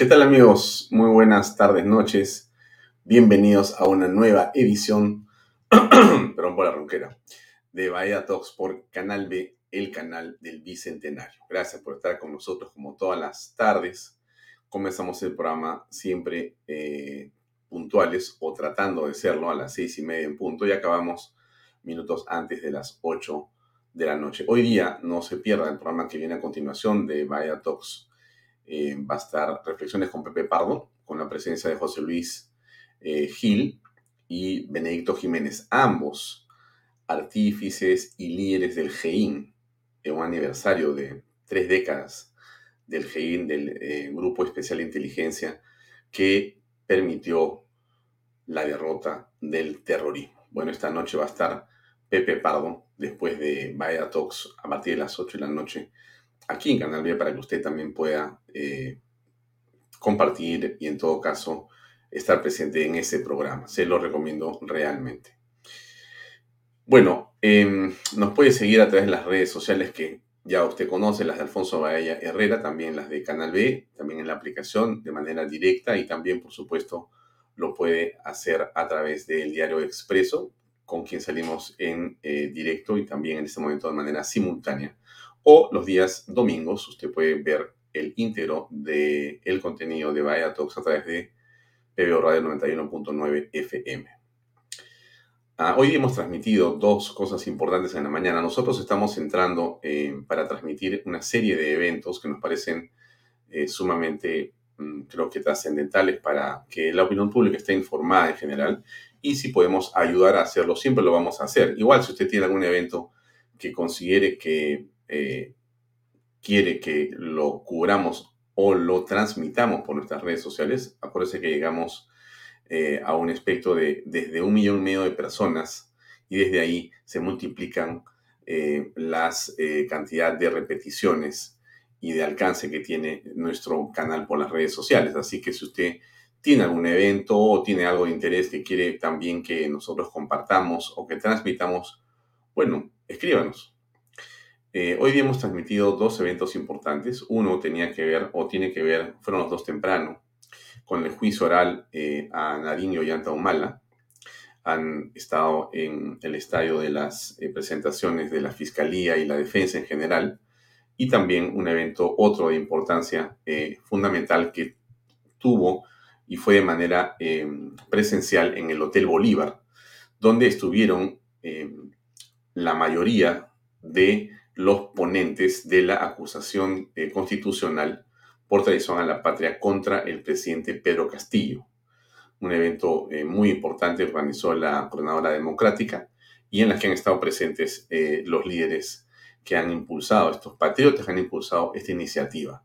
¿Qué tal amigos? Muy buenas tardes, noches. Bienvenidos a una nueva edición, perdón por la ronquera, de Bahía Talks por Canal B, el canal del Bicentenario. Gracias por estar con nosotros como todas las tardes. Comenzamos el programa siempre eh, puntuales o tratando de serlo a las seis y media en punto y acabamos minutos antes de las ocho de la noche. Hoy día no se pierda el programa que viene a continuación de Bahía Talks eh, va a estar Reflexiones con Pepe Pardo, con la presencia de José Luis eh, Gil y Benedicto Jiménez, ambos artífices y líderes del GEIN, en un aniversario de tres décadas del GEIN, del eh, Grupo Especial de Inteligencia, que permitió la derrota del terrorismo. Bueno, esta noche va a estar Pepe Pardo, después de Vaya Talks, a partir de las 8 de la noche, aquí en Canal B para que usted también pueda eh, compartir y en todo caso estar presente en ese programa. Se lo recomiendo realmente. Bueno, em, nos puede seguir a través de las redes sociales que ya usted conoce, las de Alfonso Bahía Herrera, también las de Canal B, también en la aplicación de manera directa y también, por supuesto, lo puede hacer a través del diario Expreso, con quien salimos en eh, directo y también en este momento de manera simultánea o los días domingos usted puede ver el íntegro del el contenido de Vaya Talks a través de PBO Radio 91.9 FM. Ah, hoy hemos transmitido dos cosas importantes en la mañana. Nosotros estamos entrando eh, para transmitir una serie de eventos que nos parecen eh, sumamente, mm, creo que trascendentales para que la opinión pública esté informada en general. Y si podemos ayudar a hacerlo, siempre lo vamos a hacer. Igual si usted tiene algún evento que considere que eh, quiere que lo cubramos o lo transmitamos por nuestras redes sociales, acuérdese que llegamos eh, a un espectro de desde un millón y medio de personas y desde ahí se multiplican eh, las cantidad de repeticiones y de alcance que tiene nuestro canal por las redes sociales. Así que si usted tiene algún evento o tiene algo de interés que quiere también que nosotros compartamos o que transmitamos, bueno, escríbanos. Eh, hoy día hemos transmitido dos eventos importantes. Uno tenía que ver, o tiene que ver, fueron los dos temprano, con el juicio oral eh, a Nadine y Ollanta Humala. Han estado en el estadio de las eh, presentaciones de la Fiscalía y la Defensa en general. Y también un evento, otro de importancia fundamental que tuvo y fue de manera presencial en el Hotel Bolívar, donde estuvieron la mayoría de los ponentes de la acusación eh, constitucional por traición a la patria contra el presidente Pedro Castillo. Un evento eh, muy importante organizó la Coordinadora Democrática y en la que han estado presentes eh, los líderes que han impulsado, estos patriotas que han impulsado esta iniciativa.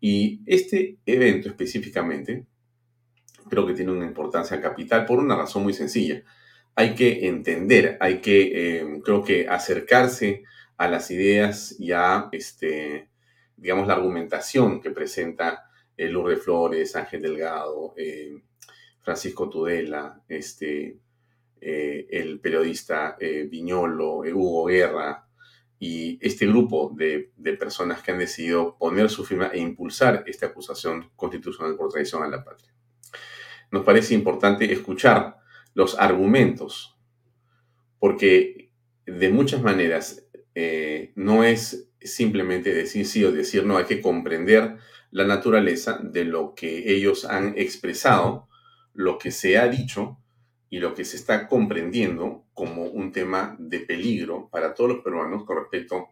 Y este evento específicamente creo que tiene una importancia capital por una razón muy sencilla. Hay que entender, hay que, creo que acercarse a las ideas ya, este, digamos, la argumentación que presenta eh, Lourdes Flores, Ángel Delgado, eh, Francisco Tudela, este, eh, el periodista Viñolo, Hugo Guerra y este grupo de, de, personas que han decidido poner su firma e impulsar esta acusación constitucional por traición a la patria. Nos parece importante escuchar los argumentos, porque de muchas maneras no es simplemente decir sí o decir no, hay que comprender la naturaleza de lo que ellos han expresado, lo que se ha dicho y lo que se está comprendiendo como un tema de peligro para todos los peruanos con respecto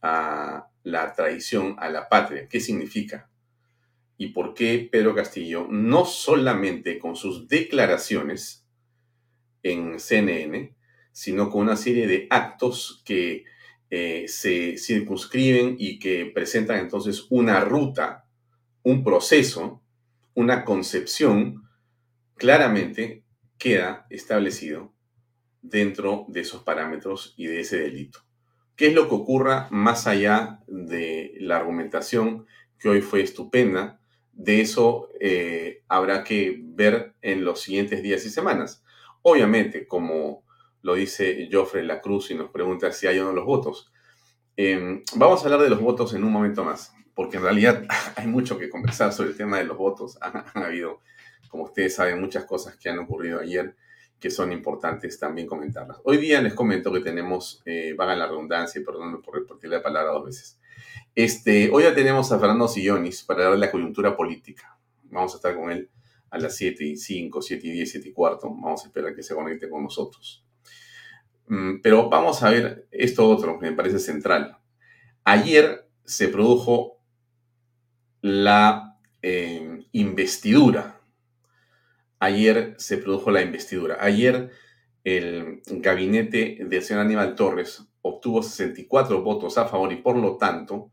a la traición a la patria. ¿Qué significa? Y por qué Pedro Castillo, no solamente con sus declaraciones en CNN, sino con una serie de actos que eh, se circunscriben y que presentan entonces una ruta, un proceso, una concepción claramente queda establecido dentro de esos parámetros y de ese delito. ¿Qué es lo que ocurra más allá de la argumentación que hoy fue estupenda? De eso eh, habrá que ver en los siguientes días y semanas. Obviamente, como lo dice Joffre La Cruz y nos pregunta si hay o no los votos. Em, vamos a hablar de los votos en un momento más, porque en realidad hay mucho que conversar sobre el tema de los votos. Han, habido como ustedes saben, muchas cosas que han ocurrido ayer que son importantes también comentarlas. Hoy día les comento que tenemos, eh, vaga la redundancia y perdónenme por repetir la palabra dos veces. Este, hoy ya tenemos a Fernando Sillonis para darle la coyuntura política. Vamos a estar con él a las 7 y 5, 7 y 10, 7 y cuarto. Vamos a esperar que se conecte con nosotros. Mm, pero vamos a ver esto otro que me parece central. Ayer se produjo la eh, investidura ayer se produjo la investidura. Ayer el gabinete del señor Aníbal Torres obtuvo 64 votos a favor y por lo tanto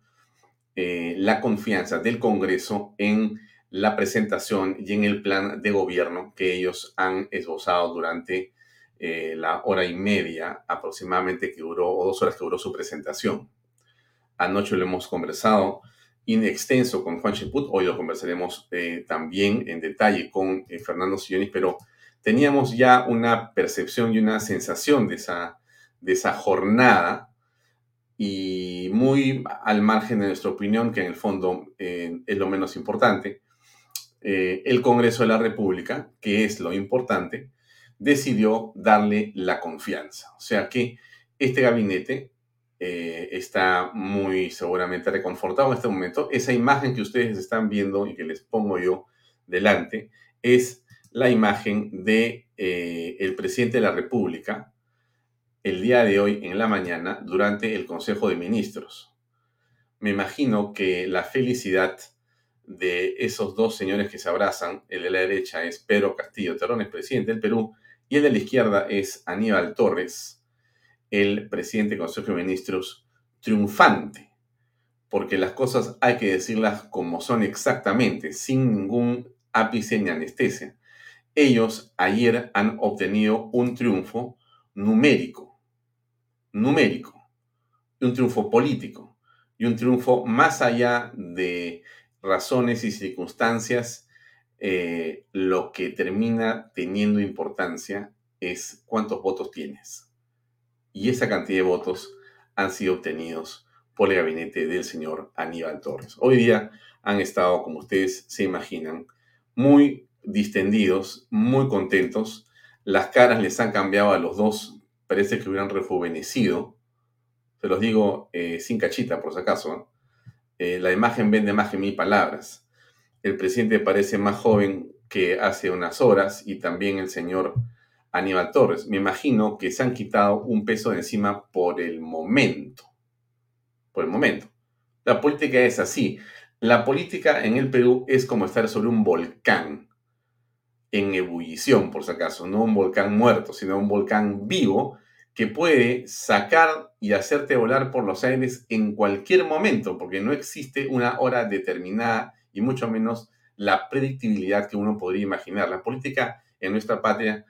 eh, la confianza del Congreso en la presentación y en el plan de gobierno que ellos han esbozado durante eh, la hora y media aproximadamente que duró, o dos horas que duró su presentación. Anoche lo hemos conversado in extenso con Juan Cheput. Hoy lo conversaremos eh, también en detalle con eh, Fernando Sillonis, pero teníamos ya una percepción y una sensación de esa, de esa jornada y muy al margen de nuestra opinión, que en el fondo es lo menos importante, el Congreso de la República, que es lo importante, decidió darle la confianza. O sea que este gabinete eh, está muy seguramente reconfortado en este momento. Esa imagen que ustedes están viendo y que les pongo yo delante es la imagen de eh, el presidente de la República el día de hoy en la mañana durante el Consejo de Ministros. Me imagino que la felicidad de esos dos señores que se abrazan, el de la derecha es Pedro Castillo Terrones, presidente del Perú, y el de la izquierda es Aníbal Torres, el presidente del Consejo de Ministros triunfante, porque las cosas hay que decirlas como son exactamente, sin ningún ápice ni anestesia. Ellos ayer han obtenido un triunfo numérico, numérico, y un triunfo político, y un triunfo más allá de razones y circunstancias, eh, lo que termina teniendo importancia es cuántos votos tienes y esa cantidad de votos han sido obtenidos por el gabinete del señor Aníbal Torres. Hoy día han estado, como ustedes se imaginan, muy distendidos, muy contentos. Las caras les han cambiado a los dos, parece que hubieran rejuvenecido. Se los digo eh, sin cachita, por si acaso. Eh, la imagen vende más que mil palabras. El presidente parece más joven que hace unas horas y también el señor Aníbal Torres. Me imagino que se han quitado un peso de encima por el momento. Por el momento. La política es así. La política en el Perú es como estar sobre un volcán en ebullición, por si acaso, no un volcán muerto, sino un volcán vivo que puede sacar y hacerte volar por los aires en cualquier momento, porque no existe una hora determinada y mucho menos la predictibilidad que uno podría imaginar. La política en nuestra patria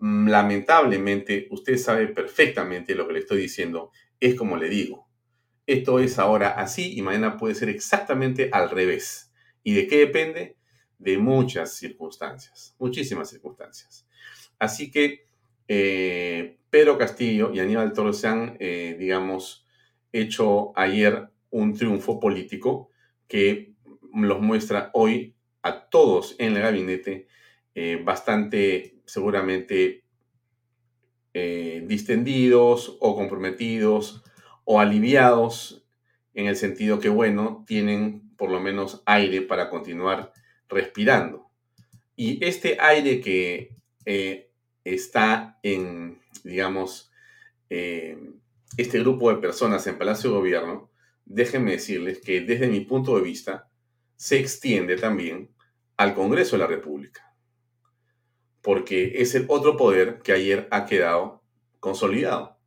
Mm, lamentablemente, usted sabe perfectamente lo que le estoy diciendo. Es como le digo. Esto es ahora así y mañana puede ser exactamente al revés. ¿Y de qué depende? de muchas circunstancias, muchísimas circunstancias. Así que eh, Pedro Castillo y Aníbal Torres se han, eh, digamos, hecho ayer un triunfo político que los muestra hoy a todos en el gabinete eh, bastante, seguramente, distendidos o comprometidos o aliviados en el sentido que, bueno, tienen por lo menos aire para continuar respirando. Y este aire que está en, digamos, eh, este grupo de personas en Palacio de Gobierno, déjenme decirles que desde mi punto de vista se extiende también al Congreso de la República, porque es el otro poder que ayer ha quedado consolidado.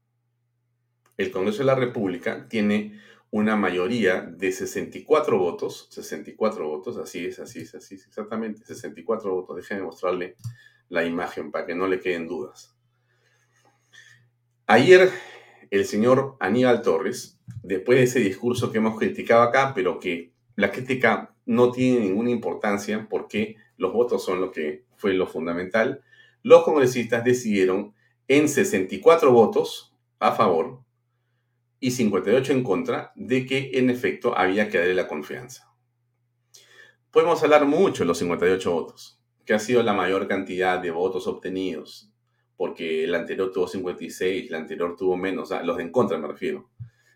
El Congreso de la República tiene una mayoría de 64 votos, 64 votos, así es, así es, así es, exactamente, 64 votos. Déjenme mostrarle la imagen para que no le queden dudas. Ayer el señor Aníbal Torres, después de ese discurso que hemos criticado acá, pero que la crítica no tiene ninguna importancia porque los votos son lo que fue lo fundamental, los congresistas decidieron en 64 votos a favor y 58 en contra de que en efecto había que darle la confianza. Podemos hablar mucho de los 58 votos que ha sido la mayor cantidad de votos obtenidos, porque el anterior tuvo 56, el anterior tuvo menos, los de en contra me refiero.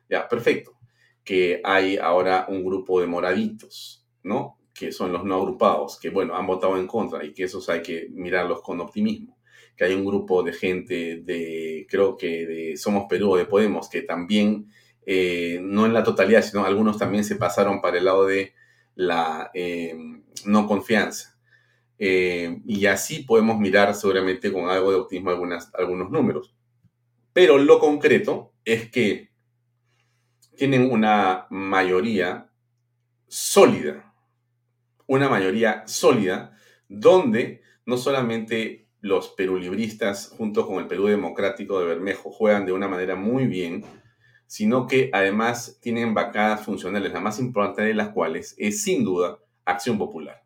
Ya, perfecto. Que hay ahora un grupo de moraditos, Que son los no agrupados, que bueno, han votado en contra y que esos hay que mirarlos con optimismo. Que hay un grupo de gente de, creo que de Somos Perú o de Podemos, que también, eh, no en la totalidad, sino algunos también se pasaron para el lado de la eh, no confianza eh, y así podemos mirar seguramente con algo de optimismo algunas, algunos números. Pero lo concreto es que tienen una mayoría sólida, una mayoría sólida donde no solamente los perulibristas junto con el Perú Democrático de Bermejo juegan de una manera muy bien, sino que además tienen bancadas funcionales, la más importante de las cuales es sin duda Acción Popular.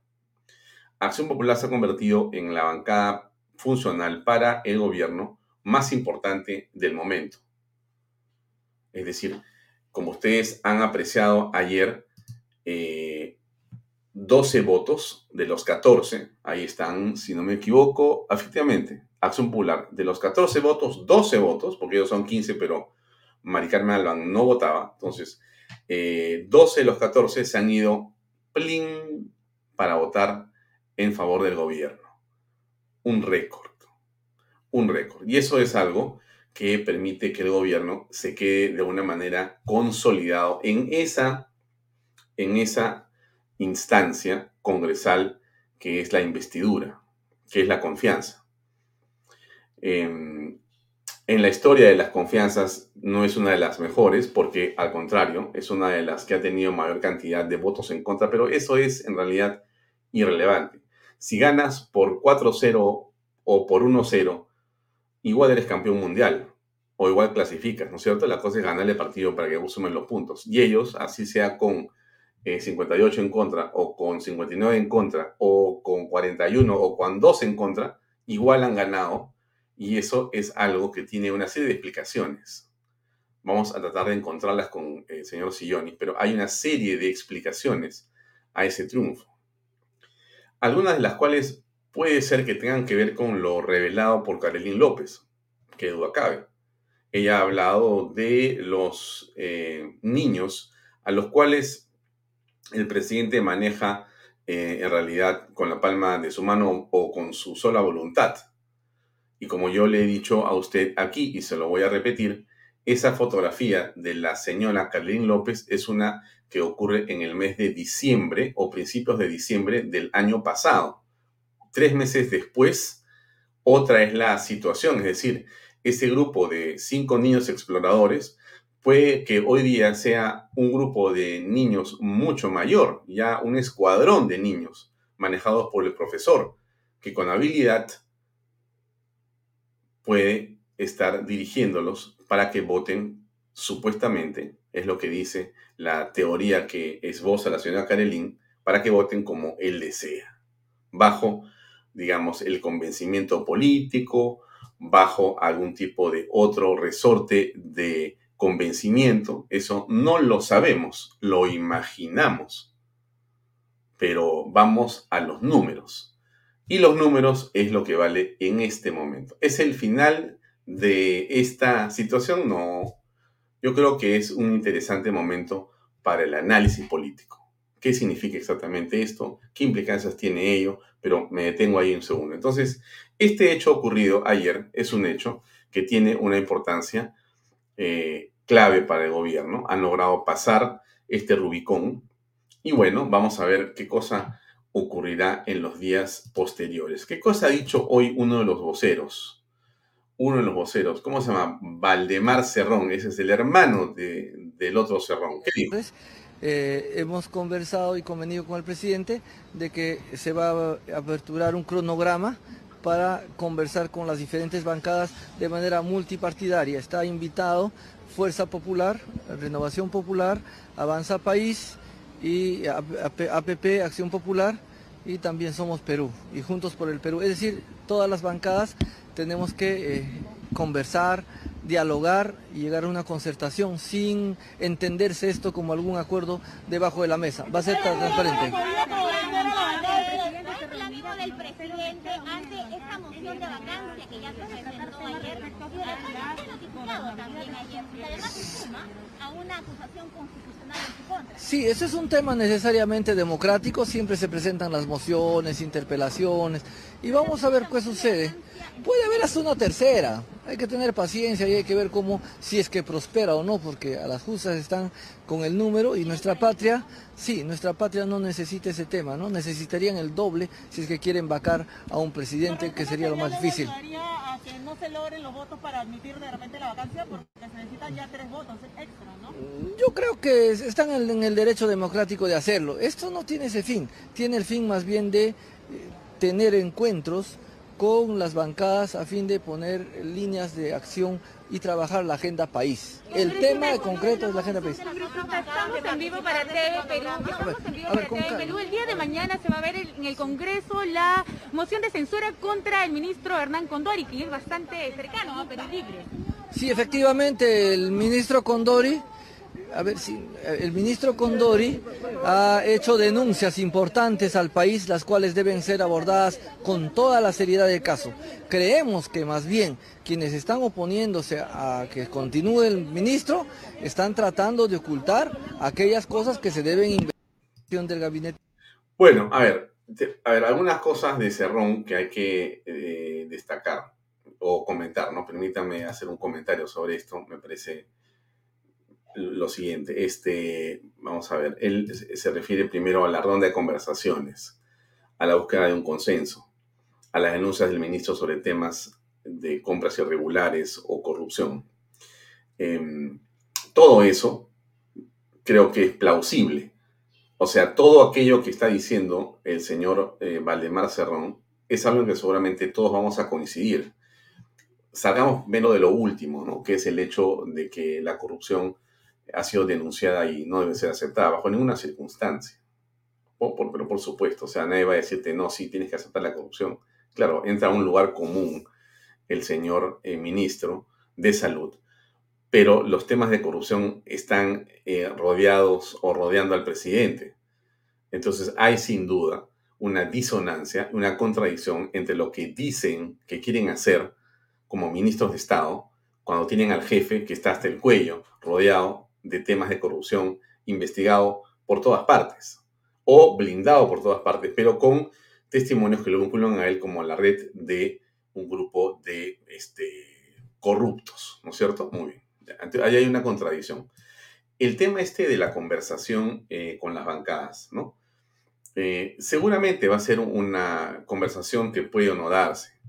Acción Popular se ha convertido en la bancada funcional para el gobierno más importante del momento. Es decir, como ustedes han apreciado ayer, 12 eh, votos de los 14, ahí están, si no me equivoco, efectivamente, Acción Popular, de los 14 votos, 12 votos, porque ellos son 15, pero Mari Carmen Alban no votaba, entonces, 12 eh, de los 14 se han ido plin para votar en favor del gobierno. Un récord. Un récord. Y eso es algo que permite que el gobierno se quede de una manera consolidado en esa, en esa instancia congresal que es la investidura, que es la confianza. Em, en la historia de las confianzas no es una de las mejores porque al contrario es una de las que ha tenido mayor cantidad de votos en contra, pero eso es en realidad irrelevante. Si ganas por 4-0 o por 1-0, igual eres campeón mundial o igual clasificas, ¿no es cierto? La cosa es ganarle partido para que sumen los puntos. Y ellos, así sea con 58 eh, en contra o con 59 en contra o con 41 o con 2 en contra, igual han ganado. Y eso es algo que tiene una serie de explicaciones. Vamos a tratar de encontrarlas con el señor Silloni, pero hay una serie de explicaciones a ese triunfo algunas de las cuales puede ser que tengan que ver con lo revelado por Carolín López, que duda cabe. Ella ha hablado de los eh, niños a los cuales el presidente maneja eh, en realidad con la palma de su mano o con su sola voluntad. Y como yo le he dicho a usted aquí, y se lo voy a repetir, esa fotografía de la señora Carolín López es una que ocurre en el mes de diciembre o principios de diciembre del año pasado. Tres meses después, otra es la situación, es decir, ese grupo de cinco niños exploradores puede que hoy día sea un grupo de niños mucho mayor, ya un escuadrón de niños manejados por el profesor, que con habilidad puede estar dirigiéndolos para que voten supuestamente es lo que dice la teoría que esboza la señora Karelin, para que voten como él desea. bajo, digamos, el convencimiento político, bajo algún tipo de otro resorte de convencimiento. Eso no lo sabemos, lo imaginamos. Pero vamos a los números. Y los números es lo que vale en este momento. ¿Es el final de esta situación? No. Yo creo que es un interesante momento para el análisis político. ¿Qué significa exactamente esto? ¿Qué implicancias tiene ello? Pero me detengo ahí un segundo. Entonces, este hecho ocurrido ayer es un hecho que tiene una importancia eh, clave para el gobierno. Han logrado pasar este Rubicón. Y bueno, vamos a ver qué cosa ocurrirá en los días posteriores. ¿Qué cosa ha dicho hoy uno de los voceros? Uno de los voceros, ¿cómo se llama? Valdemar Cerrón, ese es el hermano del otro Cerrón. Eh, hemos conversado y convenido con el presidente de que se va a aperturar un cronograma para conversar con las diferentes bancadas de manera multipartidaria. Está invitado Fuerza Popular, Renovación Popular, Avanza País y APP, Acción Popular y también Somos Perú y Juntos por el Perú. Es decir, todas las bancadas tenemos que eh, conversar, dialogar y llegar a una concertación sin entenderse esto como algún acuerdo debajo de la mesa. Va a ser transparente. Sí, ese es un tema necesariamente democrático, siempre se presentan las mociones, interpelaciones, y vamos a ver qué sucede. Puede haber hasta una tercera. Hay que tener paciencia y hay que ver cómo, si es que prospera o no, porque a las justas están con el número y nuestra patria, sí, nuestra patria no necesita ese tema, ¿no? Necesitarían el doble si es que quieren vacar a un presidente, que sería lo más difícil. A que no se logren los votos para admitir de repente la vacancia porque se necesitan ya tres votos extra, ¿no? Yo creo que están en el derecho democrático de hacerlo. Esto no tiene ese fin, tiene el fin más bien de eh, tener encuentros con las bancadas a fin de poner líneas de acción y trabajar la agenda país. El tema concreto es la agenda país. Estamos en vivo para TV Perú. Estamos en vivo para TV Perú. El día de mañana se va a ver en el Congreso la moción de censura contra el ministro Hernán Condori, que es bastante cercano a Perú Libre. Sí, efectivamente, el ministro Condori a ver si el ministro Condori ha hecho denuncias importantes al país, las cuales deben ser abordadas con toda la seriedad del caso. Creemos que más bien quienes están oponiéndose a que continúe el ministro están tratando de ocultar aquellas cosas que se deben investigación del gabinete. Bueno, a ver, a ver, algunas cosas de Cerrón que hay que eh, destacar o comentar, ¿no? Permítame hacer un comentario sobre esto, me parece lo siguiente. Este, vamos a ver, él se refiere primero a la ronda de conversaciones, a la búsqueda de un consenso, a las denuncias del ministro sobre temas de compras irregulares o corrupción. Em, todo eso creo que es plausible. O sea, todo aquello que está diciendo el señor eh, Valdemar Cerrón es algo en que seguramente todos vamos a coincidir. Salgamos menos de lo último, ¿no? que es el hecho de que la corrupción ha sido denunciada y no debe ser aceptada bajo ninguna circunstancia. pero por supuesto, o sea, nadie va a decirte, no, sí, tienes que aceptar la corrupción. Claro, entra a un lugar común el señor eh, ministro de salud, pero los temas de corrupción están eh, rodeados o rodeando al presidente. Entonces hay sin duda una disonancia, una contradicción entre lo que dicen que quieren hacer como ministros de Estado cuando tienen al jefe que está hasta el cuello, rodeado de temas de corrupción investigado por todas partes o blindado por todas partes, pero con testimonios que lo vinculan a él como la red de un grupo de este, corruptos, ¿no es cierto? Muy bien. Ahí hay una contradicción. El tema este de la conversación eh, con las bancadas, ¿no? Eh, seguramente va a ser una conversación que puede o no darse,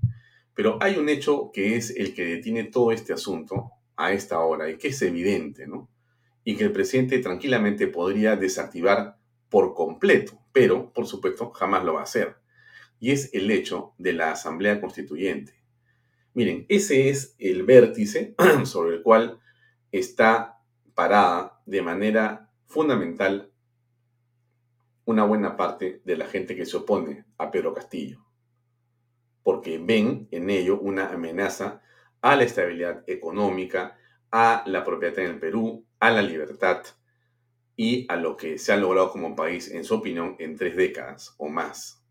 pero hay un hecho que es el que detiene todo este asunto a esta hora y que es evidente, ¿no? Y que el presidente tranquilamente podría desactivar por completo, pero por supuesto jamás lo va a hacer. Y es el hecho de la Asamblea Constituyente. Miren, ese es el vértice sobre el cual está parada de manera fundamental una buena parte de la gente que se opone a Pedro Castillo, porque ven en ello una amenaza a la estabilidad económica, a la propiedad en el Perú, a la libertad y a lo que se ha logrado como país, en su opinión, en tres décadas o más.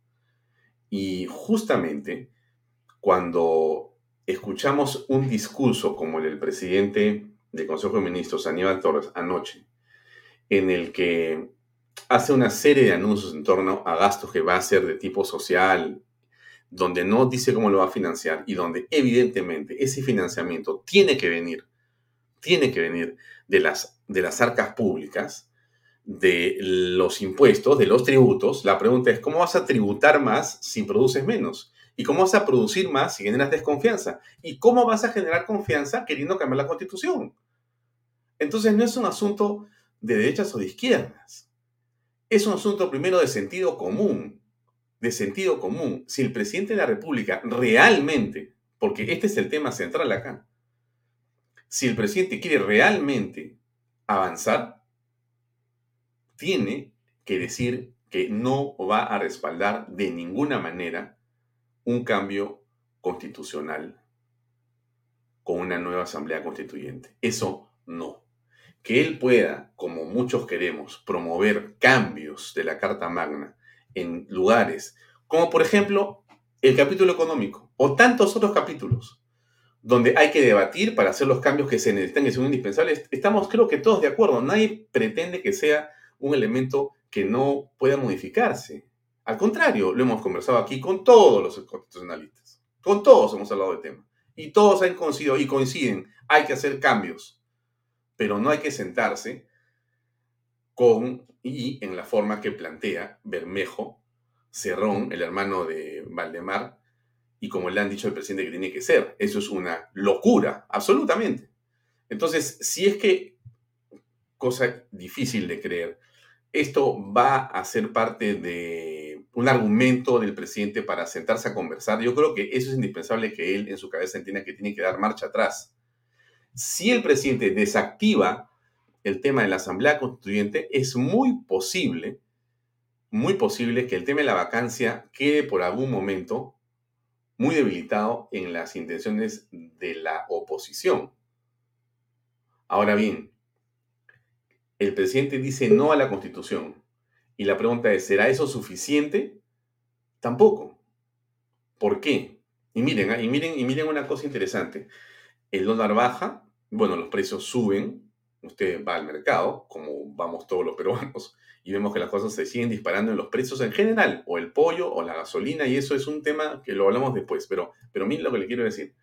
Y justamente cuando escuchamos un discurso como el del presidente del Consejo de Ministros, Aníbal Torres, anoche, en el que hace una serie de anuncios en torno a gastos que va a ser de tipo social, donde no dice cómo lo va a financiar y donde evidentemente ese financiamiento tiene que venir, tiene que venir de las, de las arcas públicas, de los impuestos, de los tributos. La pregunta es, ¿cómo vas a tributar más si produces menos? ¿Y cómo vas a producir más si generas desconfianza? ¿Y cómo vas a generar confianza queriendo cambiar la constitución? Entonces no es un asunto de derechas o de izquierdas. Es un asunto primero de sentido común, de sentido común. Si el presidente de la República realmente, porque este es el tema central acá, si el presidente quiere realmente avanzar, tiene que decir que no va a respaldar de ninguna manera un cambio constitucional con una nueva asamblea constituyente. Eso no que él pueda, como muchos queremos, promover cambios de la Carta Magna en lugares como por ejemplo el capítulo económico o tantos otros capítulos donde hay que debatir para hacer los cambios que se necesitan y son indispensables, estamos creo que todos de acuerdo. Nadie pretende que sea un elemento que no pueda modificarse. Al contrario, lo hemos conversado aquí con todos los constitucionalistas. Con todos hemos hablado del tema. Y todos han coincidido y coinciden, hay que hacer cambios pero no hay que sentarse con y en la forma que plantea Bermejo, Cerrón, el hermano de Valdemar, y como le han dicho al presidente que tiene que ser. Eso es una locura, absolutamente. Entonces, si es que, cosa difícil de creer, esto va a ser parte de un argumento del presidente para sentarse a conversar, yo creo que eso es indispensable que él en su cabeza entienda que tiene que dar marcha atrás si el presidente desactiva el tema de la Asamblea Constituyente, es muy posible, muy posible que el tema de la vacancia quede por algún momento muy debilitado en las intenciones de la oposición. Ahora bien, el presidente dice no a la Constitución. Y la pregunta es, ¿será eso suficiente? Tampoco. ¿Por qué? Y miren, ah, y miren, y miren una cosa interesante el dólar baja, bueno, los precios suben, usted va al mercado, como vamos todos los peruanos, y vemos que las cosas se siguen disparando en los precios en general, o el pollo, o la gasolina, y eso es un tema que lo hablamos después, pero, pero miren lo que le quiero decir.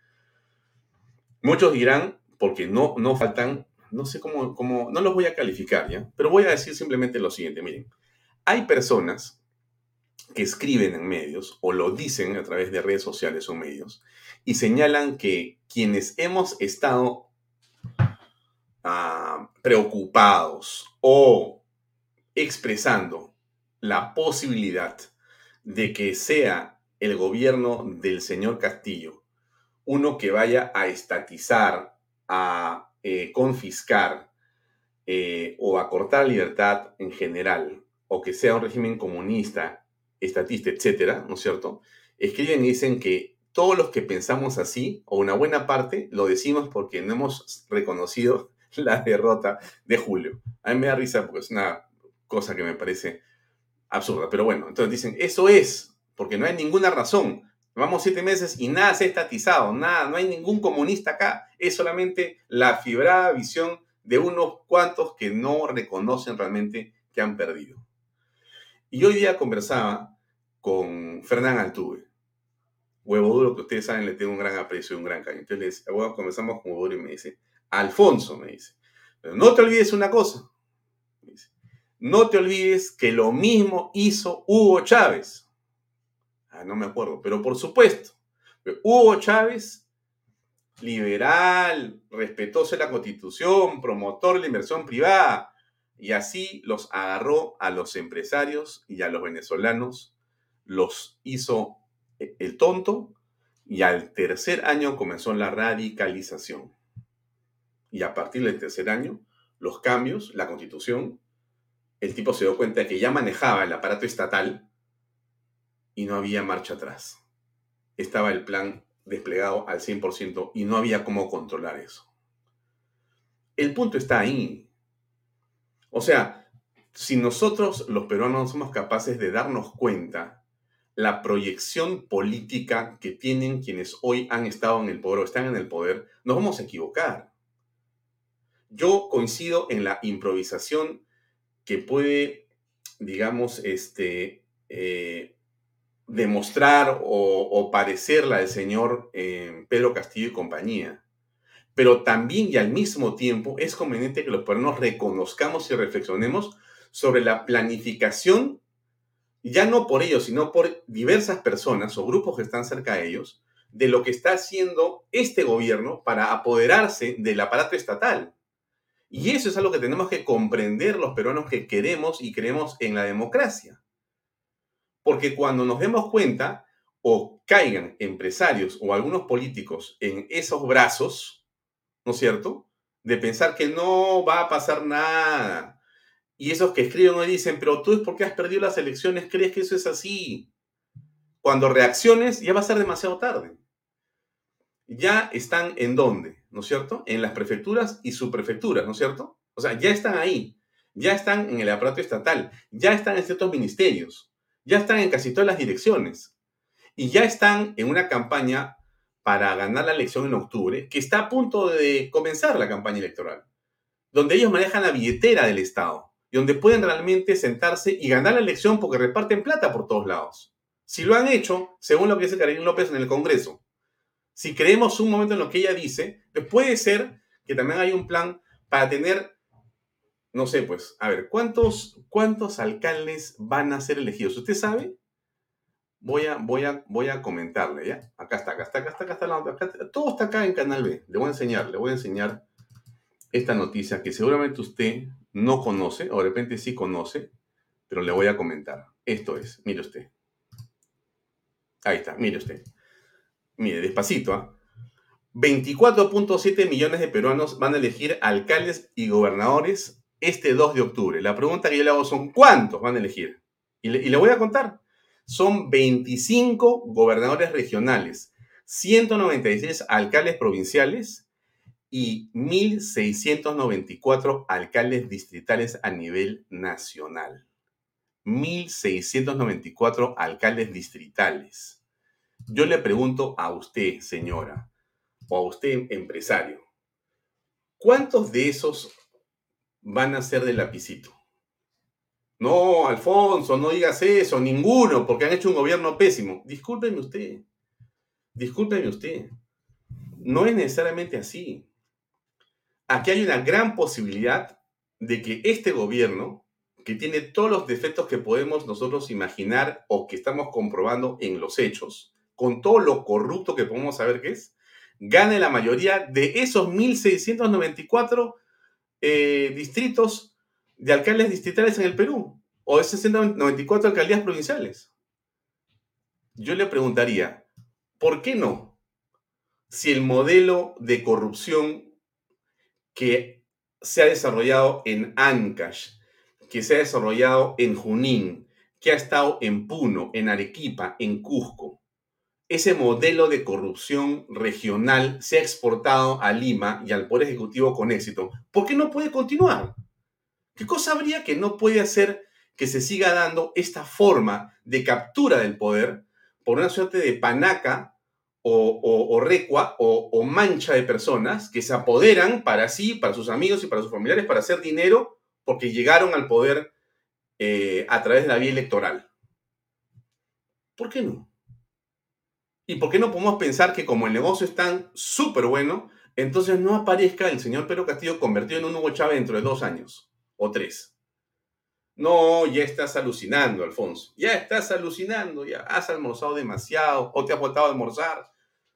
Muchos dirán, porque no, no faltan, no sé cómo, cómo, no los voy a calificar ya, pero voy a decir simplemente lo siguiente, miren, hay personas que escriben en medios o lo dicen a través de redes sociales o medios y señalan que quienes hemos estado ah, preocupados o expresando la posibilidad de que sea el gobierno del señor Castillo uno que vaya a estatizar, a eh, confiscar eh, o a cortar libertad en general, o que sea un régimen comunista, estatista, etcétera, ¿no es cierto? Escriben y dicen que todos los que pensamos así, o una buena parte, lo decimos porque no hemos reconocido la derrota de Julio. A mí me da risa porque es una cosa que me parece absurda. Pero bueno, entonces dicen, eso es, porque no hay ninguna razón. Vamos siete meses y nada se ha estatizado, nada, no hay ningún comunista acá. Es solamente la fibrada visión de unos cuantos que no reconocen realmente que han perdido. Y hoy día conversaba con Fernán Altuve huevo duro, que ustedes saben, le tengo un gran aprecio y un gran cariño. Entonces bueno, comenzamos con huevo duro y me dice, Alfonso, me dice, no te olvides una cosa. No te olvides que lo mismo hizo Hugo Chávez. Ah, no me acuerdo, pero por supuesto, Hugo Chávez, liberal, respetóse la constitución, promotor de la inversión privada, y así los agarró a los empresarios y a los venezolanos, los hizo el tonto y al tercer año comenzó la radicalización. Y a partir del tercer año, los cambios, la constitución, el tipo se dio cuenta de que ya manejaba el aparato estatal y no había marcha atrás. Estaba el plan desplegado al 100% y no había cómo controlar eso. El punto está ahí. O sea, si nosotros los peruanos somos capaces de darnos cuenta la proyección política que tienen quienes hoy han estado en el poder o están en el poder, nos vamos a equivocar. Yo coincido en la improvisación que puede, digamos, este, eh, demostrar o, parecer la del señor eh, Pedro Castillo y compañía. Pero también y al mismo tiempo es conveniente que los peruanos reconozcamos y reflexionemos sobre la planificación, ya no por ellos, sino por diversas personas o grupos que están cerca de ellos, de lo que está haciendo este gobierno para apoderarse del aparato estatal. Y eso es algo que tenemos que comprender los peruanos que queremos y creemos en la democracia. Porque cuando nos demos cuenta o caigan empresarios o algunos políticos en esos brazos, ¿no es cierto? De pensar que no va a pasar nada. Y esos que escriben hoy dicen, pero tú es porque has perdido las elecciones, crees que eso es así. Cuando reacciones ya va a ser demasiado tarde. Ya están en dónde, ¿no es cierto? En las prefecturas y subprefecturas, ¿no es cierto? O sea, ya están ahí, ya están en el aparato estatal, ya están en ciertos ministerios ya están en casi todas las direcciones y ya están en una campaña para ganar la elección en octubre, que está a punto de comenzar la campaña electoral, donde ellos manejan la billetera del Estado y donde pueden realmente sentarse y ganar la elección porque reparten plata por todos lados. Si lo han hecho, según lo que dice Karin López en el Congreso, si creemos un momento en lo que ella dice, puede ser que también hay un plan para tener no sé, pues, a ver, ¿cuántos, cuántos alcaldes van a ser elegidos? ¿Usted sabe? Voy a, voy a, voy a comentarle, ¿ya? Acá está, acá está, acá está, acá está, todo está acá en Canal B. Le voy a enseñar, le voy a enseñar esta noticia que seguramente usted no conoce, o de repente sí conoce, pero le voy a comentar. Esto es, mire usted. Ahí está, mire usted. Mire, despacito, ¿ah? 24.7 millones de peruanos van a elegir alcaldes y gobernadores este 2 de octubre. La pregunta que yo le hago son, ¿cuántos van a elegir? Y le, voy a contar. Son 25 gobernadores regionales, 196 alcaldes provinciales y 1.694 alcaldes distritales a nivel nacional. 1.694 alcaldes distritales. Yo le pregunto a usted, señora, o a usted, empresario, ¿cuántos de esos van a ser de lapicito. No, Alfonso, no digas eso, ninguno, porque han hecho un gobierno pésimo. Discúlpeme usted, discúlpeme usted. No es necesariamente así. Aquí hay una gran posibilidad de que este gobierno, que tiene todos los defectos que podemos nosotros imaginar o que estamos comprobando en los hechos, con todo lo corrupto que podemos saber que es, gane la mayoría de esos 1.694 eh, distritos de alcaldes distritales en el Perú, o de 694 alcaldías provinciales. Yo le preguntaría, ¿por qué no? Si el modelo de corrupción que se ha desarrollado en Ancash, que se ha desarrollado en Junín, que ha estado en Puno, en Arequipa, en Cusco, ese modelo de corrupción regional se ha exportado a Lima y al Poder Ejecutivo con éxito, ¿por qué no puede continuar? ¿Qué cosa habría que no puede hacer que se siga dando esta forma de captura del poder por una suerte de panaca o, recua o, mancha de personas que se apoderan para sí, para sus amigos y para sus familiares para hacer dinero porque llegaron al poder eh, a través de la vía electoral? ¿Por qué no? ¿Y por qué no podemos pensar que como el negocio es tan súper bueno, entonces no aparezca el señor Pedro Castillo convertido en un Hugo Chávez dentro de dos años o tres? No, ya estás alucinando, Alfonso. Ya estás alucinando, ya has almorzado demasiado o te has vuelto a almorzar.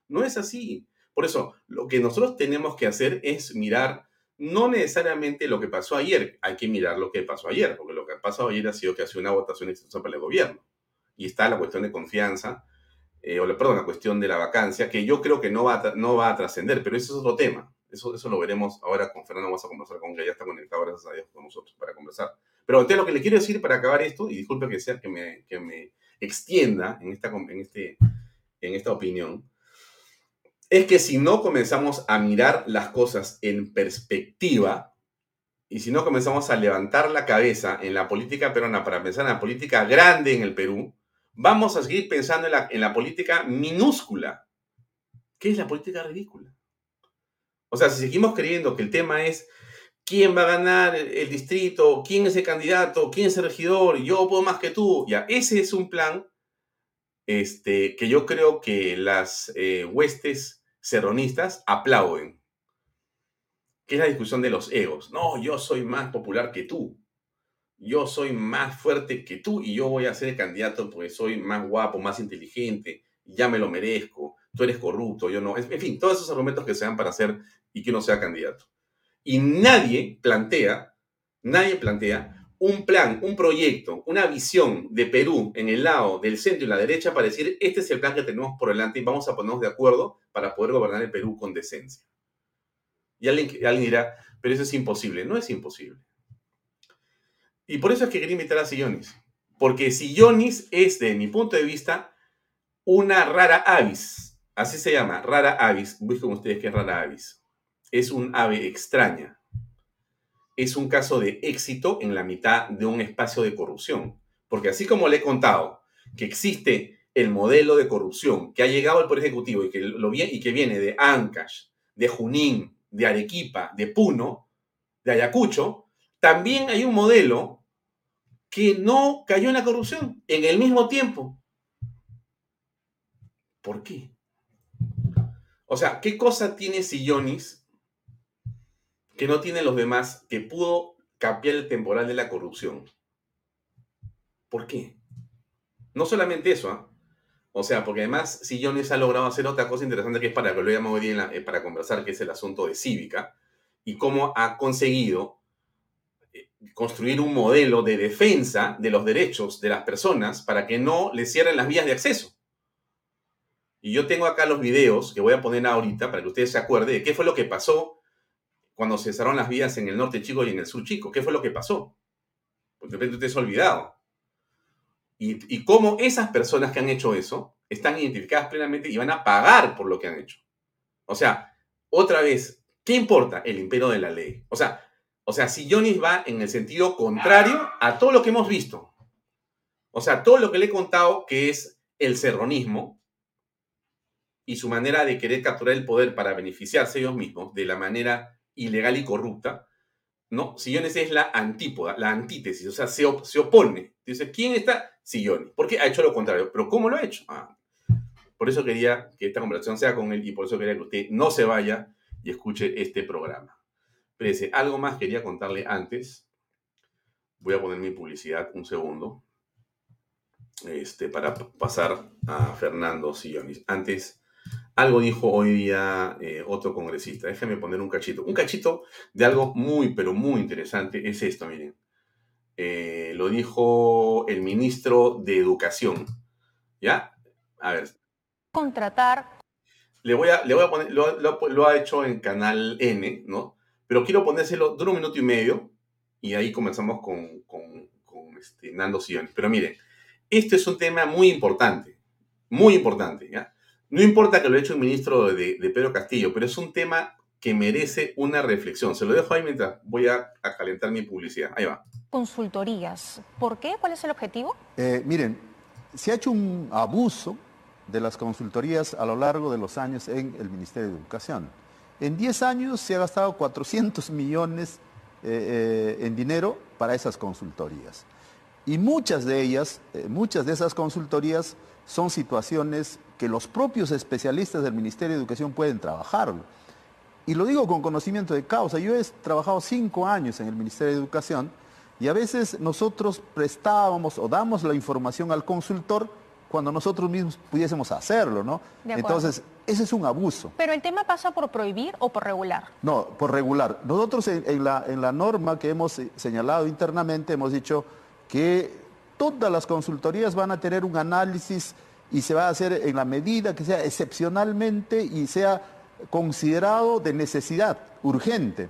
No es así. Por eso, lo que nosotros tenemos que hacer es mirar no necesariamente lo que pasó ayer, hay que mirar lo que pasó ayer, porque lo que pasó ayer ha sido que ha sido una votación exitosa para el gobierno. Y está la cuestión de confianza eh, o perdón, la cuestión de la vacancia, que yo creo que no va a, no va a trascender, pero eso es otro tema. Eso, eso lo veremos ahora con Fernando, vamos a conversar con que ya está conectado, gracias a Dios, con nosotros para conversar. Pero entonces lo que le quiero decir para acabar esto, y disculpe que sea que me, que me extienda en esta, en, este, en esta opinión, es que si no comenzamos a mirar las cosas en perspectiva, y si no comenzamos a levantar la cabeza en la política peruana para pensar en la política grande en el Perú, vamos a seguir pensando en la, política minúscula, que es la política ridícula. O sea, si seguimos creyendo que el tema es quién va a ganar el, distrito, quién es el candidato, quién es el regidor, yo puedo más que tú, ya, ese es un plan este, que yo creo que las eh, huestes serronistas aplauden, que es la discusión de los egos. No, yo soy más popular que tú, yo soy más fuerte que tú y yo voy a ser candidato porque soy más guapo, más inteligente, ya me lo merezco, tú eres corrupto, yo no. En fin, todos esos argumentos que se dan para hacer y que uno sea candidato. Y nadie plantea, nadie plantea un plan, un proyecto, una visión de Perú en el lado del centro y la derecha para decir, este es el plan que tenemos por delante y vamos a ponernos de acuerdo para poder gobernar el Perú con decencia. Y alguien, alguien dirá, pero eso es imposible. No es imposible. Y por eso es que quería invitar a Sillonis. Porque Sillonis es, de mi punto de vista, una rara avis. Así se llama, rara avis. Busquen ustedes qué es rara avis es un ave extraña. Es un caso de éxito en la mitad de un espacio de corrupción. Porque así como le he contado que existe el modelo de corrupción que ha llegado al Poder Ejecutivo y que, lo, y que viene de Ancash, de Junín, de Arequipa, de Puno, de Ayacucho, también hay un modelo que no cayó en la corrupción en el mismo tiempo. ¿Por qué? O sea, ¿qué cosa tiene Sillonis que no tienen los demás que pudo cambiar el temporal de la corrupción. ¿Por qué? No solamente eso, ¿ah? O sea, porque además Sillones ha logrado hacer otra cosa interesante que es para que lo llamamos hoy día eh, para conversar, que es el asunto de cívica, y cómo ha conseguido construir un modelo de defensa de los derechos de las personas para que no les cierren las vías de acceso. Y yo tengo acá los videos que voy a poner ahorita para que ustedes se acuerden de qué fue lo que pasó cuando se cerraron las vías en el norte chico y en el sur chico. ¿Qué fue lo que pasó? Pues de repente usted se ha olvidado. Y, y cómo esas personas que han hecho eso están identificadas plenamente y van a pagar por lo que han hecho. O sea, otra vez, ¿qué importa el imperio de la ley? O sea, o sea, si Johnny va en el sentido contrario a todo lo que hemos visto. O sea, todo lo que le he contado que es el serronismo y su manera de querer capturar el poder para beneficiarse ellos mismos de la manera ilegal y corrupta, ¿no? Sillones es la antípoda, la antítesis, o sea, se, se opone. Dice, ¿quién está? Sillones. Porque ha hecho lo contrario. ¿Pero cómo lo ha hecho? Ah, por eso quería que esta conversación sea con él y por eso quería que usted no se vaya y escuche este programa. Algo más quería contarle antes. Voy a poner mi publicidad un segundo. Este, para pasar a Fernando Sillones. Antes, algo dijo hoy día eh, otro congresista. Déjenme poner un cachito. Un cachito de algo muy, pero muy interesante. Es esto, miren. Eh, lo dijo el ministro de Educación. ¿Ya? A ver. Contratar. Le voy a, le voy a poner, lo, ha hecho en Canal N, ¿no? Pero quiero ponérselo de un minuto y medio y ahí comenzamos con, con, este, Nando Sion. Pero miren, este es un tema muy importante, muy importante, ¿ya? No importa que lo haya hecho un ministro de, Pedro Castillo, pero es un tema que merece una reflexión. Se lo dejo ahí mientras voy a, calentar mi publicidad. Ahí va. Consultorías. ¿Por qué? ¿Cuál es el objetivo? Eh, miren, se ha hecho un abuso de las consultorías a lo largo de los años en el Ministerio de Educación. En 10 años se ha gastado 400 millones eh, eh, en dinero para esas consultorías. Y muchas de ellas, muchas de esas consultorías son situaciones que los propios especialistas del Ministerio de Educación pueden trabajar. Y lo digo con conocimiento de causa. Yo he trabajado cinco años en el Ministerio de Educación y a veces nosotros prestábamos o damos la información al consultor cuando nosotros mismos pudiésemos hacerlo, ¿no? Entonces, ese es un abuso. ¿Pero el tema pasa por prohibir o por regular? No, por regular. Nosotros en, la, en la norma que hemos señalado internamente hemos dicho que todas las consultorías van a tener un análisis y se va a hacer en la medida que sea excepcionalmente y sea considerado de necesidad urgente.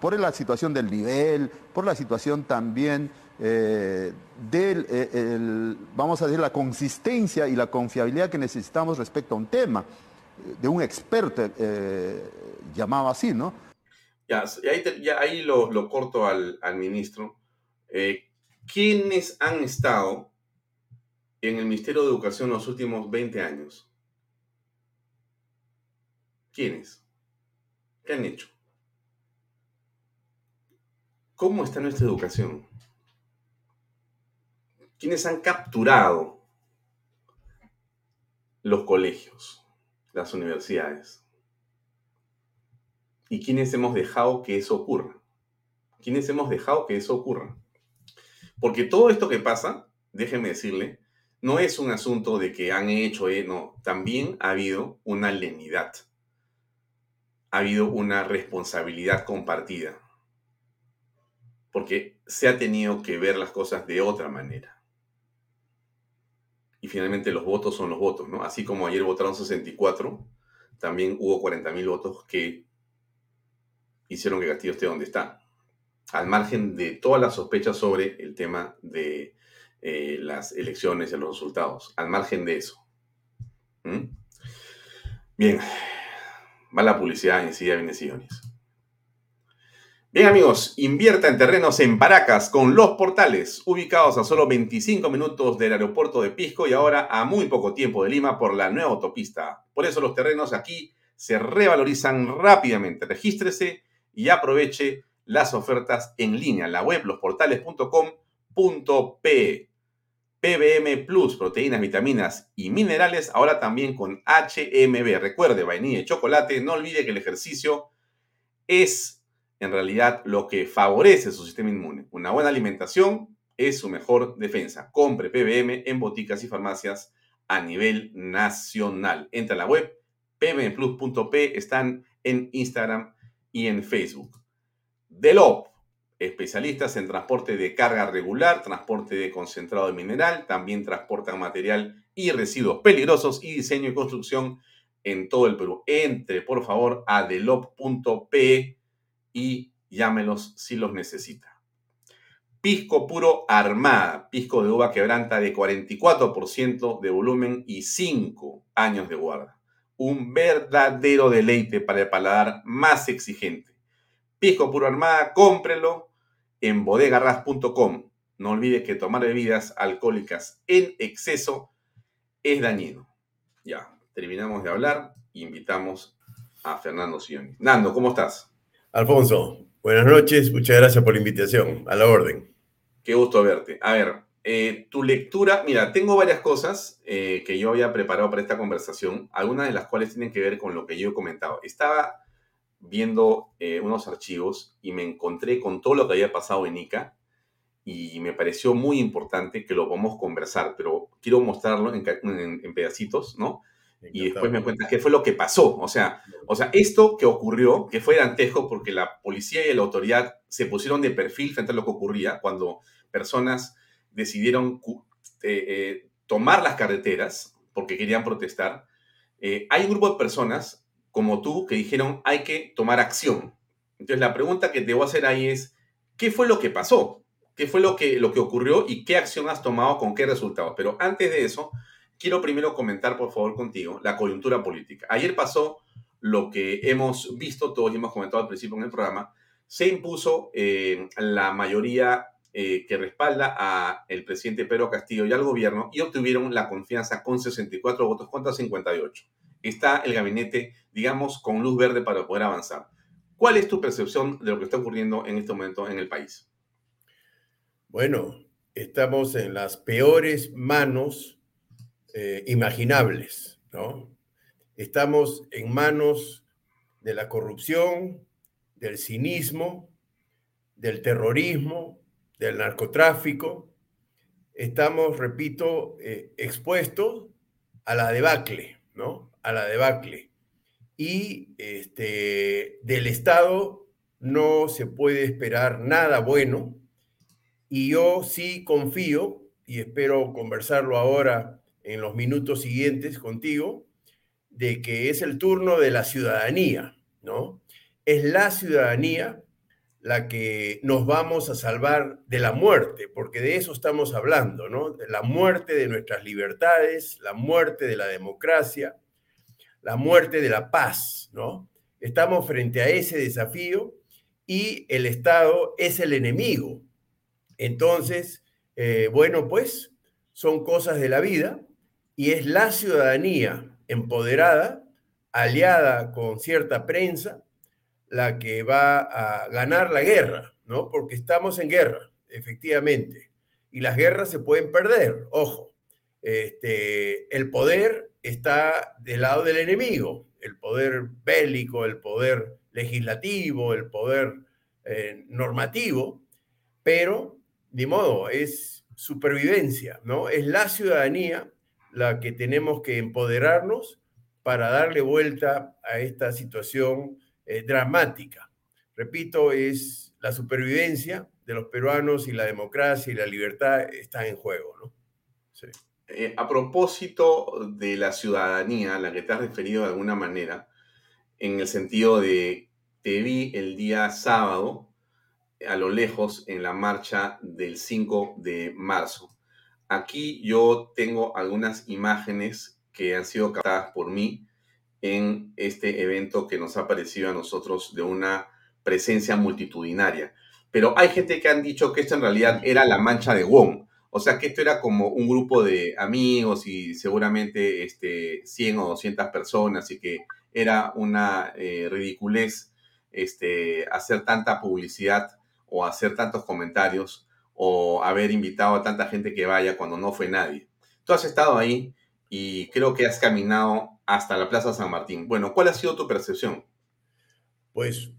por la situación del nivel, por la situación también eh, del, eh, vamos a decir, la consistencia y la confiabilidad que necesitamos respecto a un tema, de un experto llamado así, ¿no? Ya, ahí, lo, corto al, al ministro. ¿Quiénes han estado en el Ministerio de Educación los últimos 20 años? ¿Quiénes? ¿Qué han hecho? ¿Cómo está nuestra educación? ¿Quiénes han capturado los colegios, las universidades? ¿Y quiénes hemos dejado que eso ocurra? ¿Quiénes hemos dejado que eso ocurra? Porque todo esto que pasa, déjeme decirle, no es un asunto de que han hecho, eh, no, también ha habido una lenidad, ha habido una responsabilidad compartida, porque se ha tenido que ver las cosas de otra manera. Y finalmente los votos son los votos, ¿no? Así como ayer votaron 64, también hubo 40.000 votos que hicieron que Castillo esté donde está, al margen de todas las sospechas sobre el tema de eh, las elecciones y los resultados, al margen de eso. Bien, va la publicidad y sigue viene. Bien amigos, invierta en terrenos en Paracas con los portales, ubicados a solo 25 minutos del aeropuerto de Pisco y ahora a muy poco tiempo de Lima por la nueva autopista. Por eso los terrenos aquí se revalorizan rápidamente. Regístrese y aproveche las ofertas en línea en la web losportales.com.pe. PBM Plus, proteínas, vitaminas y minerales, ahora también con HMB. Recuerde, vainilla y chocolate, no olvide que el ejercicio es en realidad lo que favorece su sistema inmune. Una buena alimentación es su mejor defensa. Compre PBM en boticas y farmacias a nivel nacional. Entra a la web pbmplus.p, están en Instagram y en Facebook. Delop especialistas en transporte de carga regular, transporte de concentrado de mineral, también transportan material y residuos peligrosos y diseño y construcción en todo el Perú. Entre, por favor, a delop.pe y llámelos si los necesita. Pisco puro armada, pisco de uva quebranta de 44% de volumen y 5 años de guarda. Un verdadero deleite para el paladar más exigente. Pisco puro armada, cómprelo en bodegarras.com. No olvide que tomar bebidas alcohólicas en exceso es dañino. Ya, terminamos de hablar. Invitamos a Fernando Sioni. Nando, ¿cómo estás? Alfonso, buenas noches. Muchas gracias por la invitación. A la orden. Qué gusto verte. A ver, eh, tu lectura, mira, tengo varias cosas eh, que yo había preparado para esta conversación, algunas de las cuales tienen que ver con lo que yo he comentado. Estaba viendo eh, unos archivos y me encontré con todo lo que había pasado en ICA y me pareció muy importante que lo vamos a conversar, pero quiero mostrarlo en, pedacitos, ¿no? Y después me cuentas qué fue lo que pasó. O sea, o sea, esto que ocurrió, que fue antejo porque la policía y la autoridad se pusieron de perfil frente a lo que ocurría cuando personas decidieron eh, eh, tomar las carreteras porque querían protestar. hay un grupo de personas como tú que dijeron hay que tomar acción. Entonces la pregunta que te voy a hacer ahí es, ¿qué fue lo que pasó? ¿Qué fue lo que, lo que ocurrió y qué acción has tomado con qué resultados? Pero antes de eso, quiero primero comentar, por favor, contigo la coyuntura política. Ayer pasó lo que hemos visto todos y hemos comentado al principio en el programa. Se impuso eh, la mayoría eh, que respalda a el presidente Pedro Castillo y al gobierno y obtuvieron la confianza con 64 votos contra 58 está el gabinete, digamos, con luz verde para poder avanzar. ¿Cuál es tu percepción de lo que está ocurriendo en este momento en el país? Bueno, estamos en las peores manos eh, imaginables, ¿no? Estamos en manos de la corrupción, del cinismo, del terrorismo, del narcotráfico. Estamos, repito, eh, expuestos a la debacle, ¿no? a la debacle. Y este, del Estado no se puede esperar nada bueno. Y yo sí confío, y espero conversarlo ahora en los minutos siguientes contigo, de que es el turno de la ciudadanía, ¿no? es la ciudadanía la que nos vamos a salvar de la muerte, porque de eso estamos hablando, ¿no? De la muerte de nuestras libertades, la muerte de la democracia, la muerte de la paz, ¿no? Estamos frente a ese desafío y el Estado es el enemigo. Entonces, eh, bueno, pues son cosas de la vida y es la ciudadanía empoderada, aliada con cierta prensa, la que va a ganar la guerra, ¿no? Porque estamos en guerra, efectivamente. Y las guerras se pueden perder, ojo. Este, el poder está del lado del enemigo, el poder bélico, el poder legislativo, el poder eh, normativo, pero, de modo, es supervivencia, ¿no? Es la ciudadanía la que tenemos que empoderarnos para darle vuelta a esta situación eh, dramática. Repito, es la supervivencia de los peruanos y la democracia y la libertad están en juego, ¿no? Eh, a propósito de la ciudadanía a la que te has referido de alguna manera, en el sentido de te vi el día sábado a lo lejos en la marcha del 5 de marzo. Aquí yo tengo algunas imágenes que han sido captadas por mí en este evento que nos ha parecido a nosotros de una presencia multitudinaria. Pero hay gente que han dicho que esto en realidad era la mancha de Wong. O sea, que esto era como un grupo de amigos y seguramente este, 100 o 200 personas y que era una eh, ridiculez este, hacer tanta publicidad o hacer tantos comentarios o haber invitado a tanta gente que vaya cuando no fue nadie. Tú has estado ahí y creo que has caminado hasta la Plaza San Martín. Bueno, ¿cuál ha sido tu percepción? Pues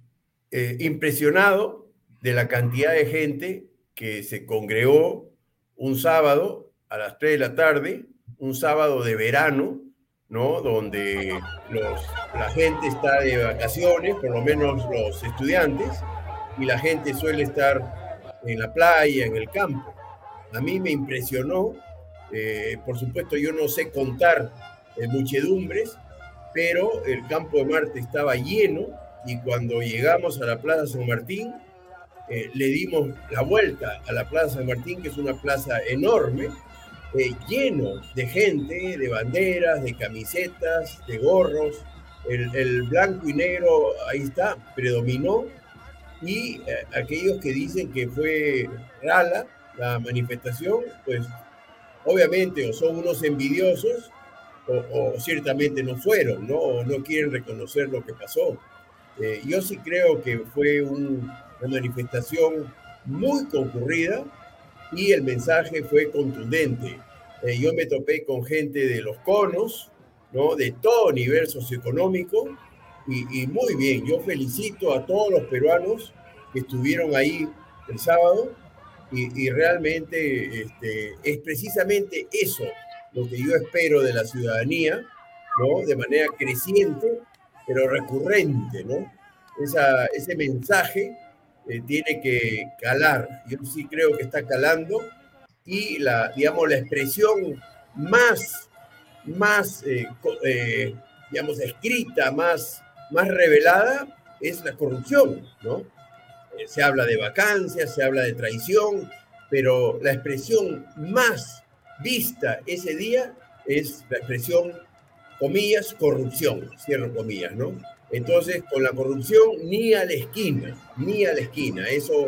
eh, impresionado de la cantidad de gente que se congregó un sábado a las 3 de la tarde, un sábado de verano, ¿no? Donde los, la gente está de vacaciones, por lo menos los estudiantes, y la gente suele estar en la playa, en el campo. A mí me impresionó, eh, por supuesto yo no sé contar muchedumbres, pero el campo de Marte estaba lleno y cuando llegamos a la Plaza San Martín, eh, le dimos la vuelta a la Plaza San Martín, que es una plaza enorme, eh, lleno de gente, de banderas, de camisetas, de gorros. El blanco y negro ahí está, predominó. Y eh, aquellos que dicen que fue rala la manifestación, pues obviamente o son unos envidiosos o, ciertamente no fueron, ¿no? O no quieren reconocer lo que pasó. Eh, yo sí creo que fue una manifestación muy concurrida y el mensaje fue contundente. Eh, yo me topé con gente de los conos, ¿no? De todo nivel socioeconómico y, muy bien. Yo felicito a todos los peruanos que estuvieron ahí el sábado y, realmente este, es precisamente eso lo que yo espero de la ciudadanía, ¿no? De manera creciente, pero recurrente, ¿no? Ese mensaje eh, tiene que calar. Yo sí creo que está calando y la, digamos, la expresión más, más, eh, eh, digamos, escrita, más, más revelada es la corrupción, ¿no? se habla de vacancias, se habla de traición, pero la expresión más vista ese día es la expresión, comillas, corrupción, cierro comillas, ¿no? Entonces, con la corrupción ni a la esquina, ni a la esquina. Eso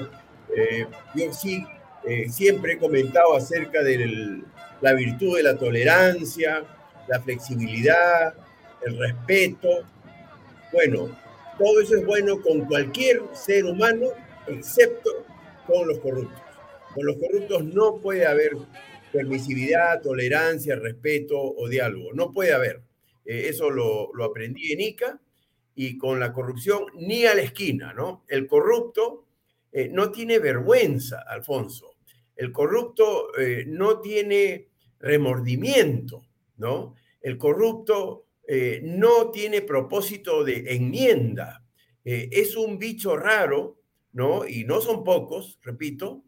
eh, yo sí eh, siempre he comentado acerca de la virtud de la tolerancia, la flexibilidad, el respeto. Bueno, todo eso es bueno con cualquier ser humano, excepto con los corruptos. Con los corruptos no puede haber permisividad, tolerancia, respeto o diálogo. No puede haber. Eh, eso lo, aprendí en ICA y con la corrupción ni a la esquina, ¿no? El corrupto eh, no tiene vergüenza, Alfonso. El corrupto eh, no tiene remordimiento, ¿no? El corrupto no tiene propósito de enmienda. es un bicho raro, ¿no? Y no son pocos, repito,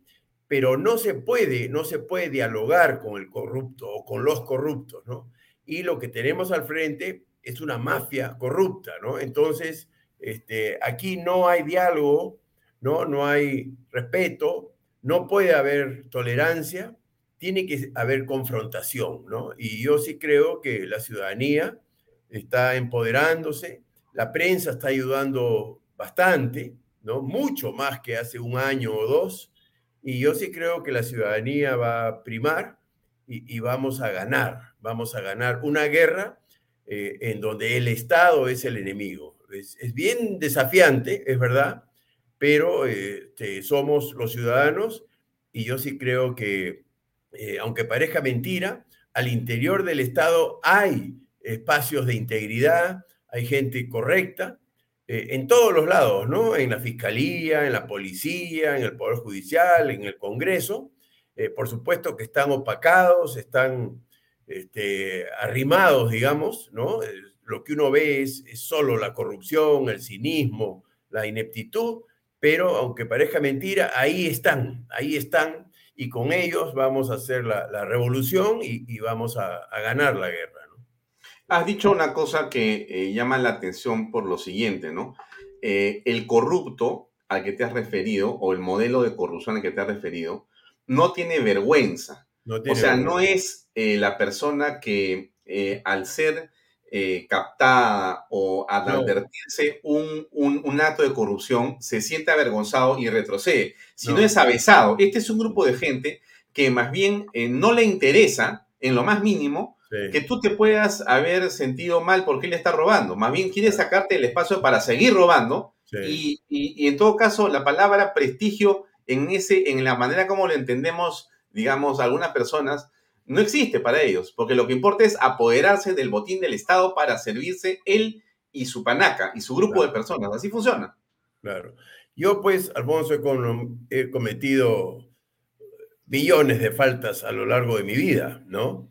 pero no se puede, no se puede dialogar con el corrupto o con los corruptos, ¿no? Y lo que tenemos al frente es una mafia corrupta, ¿no? Entonces, Este, aquí no hay diálogo, ¿no? no hay respeto, no puede haber tolerancia, tiene que haber confrontación. ¿no? Y yo sí creo que la ciudadanía está empoderándose, la prensa está ayudando bastante, ¿no? mucho más que hace un año o dos, y yo sí creo que la ciudadanía va a primar y, vamos a ganar, vamos a ganar una guerra eh, en donde el Estado es el enemigo. Es, bien desafiante, es verdad, pero este, somos los ciudadanos y yo sí creo que, eh, aunque parezca mentira, al interior del Estado hay espacios de integridad, hay gente correcta, eh, en todos los lados, ¿no? En la fiscalía, en la policía, en el Poder Judicial, en el Congreso. Eh, por supuesto que están opacados, están este, arrimados, digamos, ¿no? Eh, lo que uno ve es, solo la corrupción, el cinismo, la ineptitud, pero aunque parezca mentira, ahí están, ahí están, y con ellos vamos a hacer la, revolución y, vamos a ganar la guerra. Has dicho una cosa que eh, llama la atención por lo siguiente, ¿no? Eh, el corrupto al que te has referido, o el modelo de corrupción al que te has referido, no tiene vergüenza. o sea, no es eh, la persona que al ser captada o al advertirse un, un, acto de corrupción se siente avergonzado y retrocede, sino es avesado. Este es un grupo de gente que más bien no le interesa, en lo más mínimo, que tú te puedas haber sentido mal porque él está robando. Más bien quiere sacarte el espacio para seguir robando. Y, en todo caso, la palabra prestigio en, ese, en la manera como lo entendemos, digamos, algunas personas, no existe para ellos, porque lo que importa es apoderarse del botín del Estado para servirse él y su panaca y su grupo de personas. Así funciona. Claro. Yo, pues, Alfonso, he cometido billones de faltas a lo largo de mi vida, ¿no?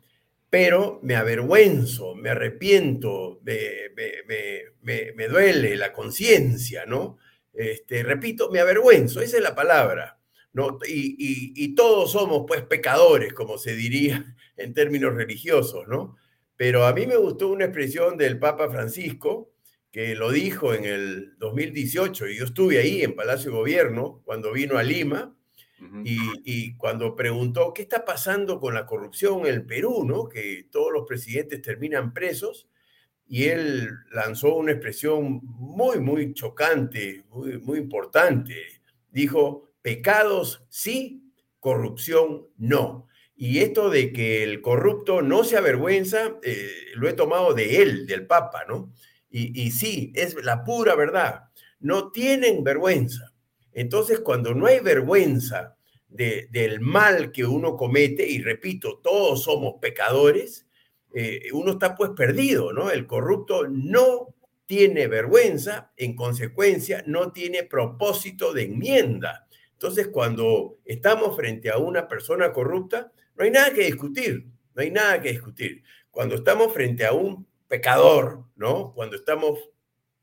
Pero me avergüenzo, me arrepiento, me, duele la conciencia, ¿no? Este, repito, me avergüenzo, esa es la palabra, ¿no? Y, todos somos, pues, pecadores, como se diría en términos religiosos, ¿no? Pero a mí me gustó una expresión del Papa Francisco, que lo dijo en el 2018, y yo estuve ahí en Palacio de Gobierno cuando vino a Lima, y, cuando preguntó qué está pasando con la corrupción en el Perú, ¿no? que todos los presidentes terminan presos, y él lanzó una expresión muy, muy chocante, muy, muy importante. Dijo, pecados sí, corrupción no. Y esto de que el corrupto no se avergüenza, eh, lo he tomado de él, del Papa, ¿no? Y, y sí, es la pura verdad. No tienen vergüenza. Entonces, cuando no hay vergüenza del mal que uno comete, y repito, todos somos pecadores, eh, uno está pues perdido, ¿no? El corrupto no tiene vergüenza, en consecuencia, no tiene propósito de enmienda. Entonces, cuando estamos frente a una persona corrupta, no hay nada que discutir, no hay nada que discutir. Cuando estamos frente a un pecador, ¿no? Cuando estamos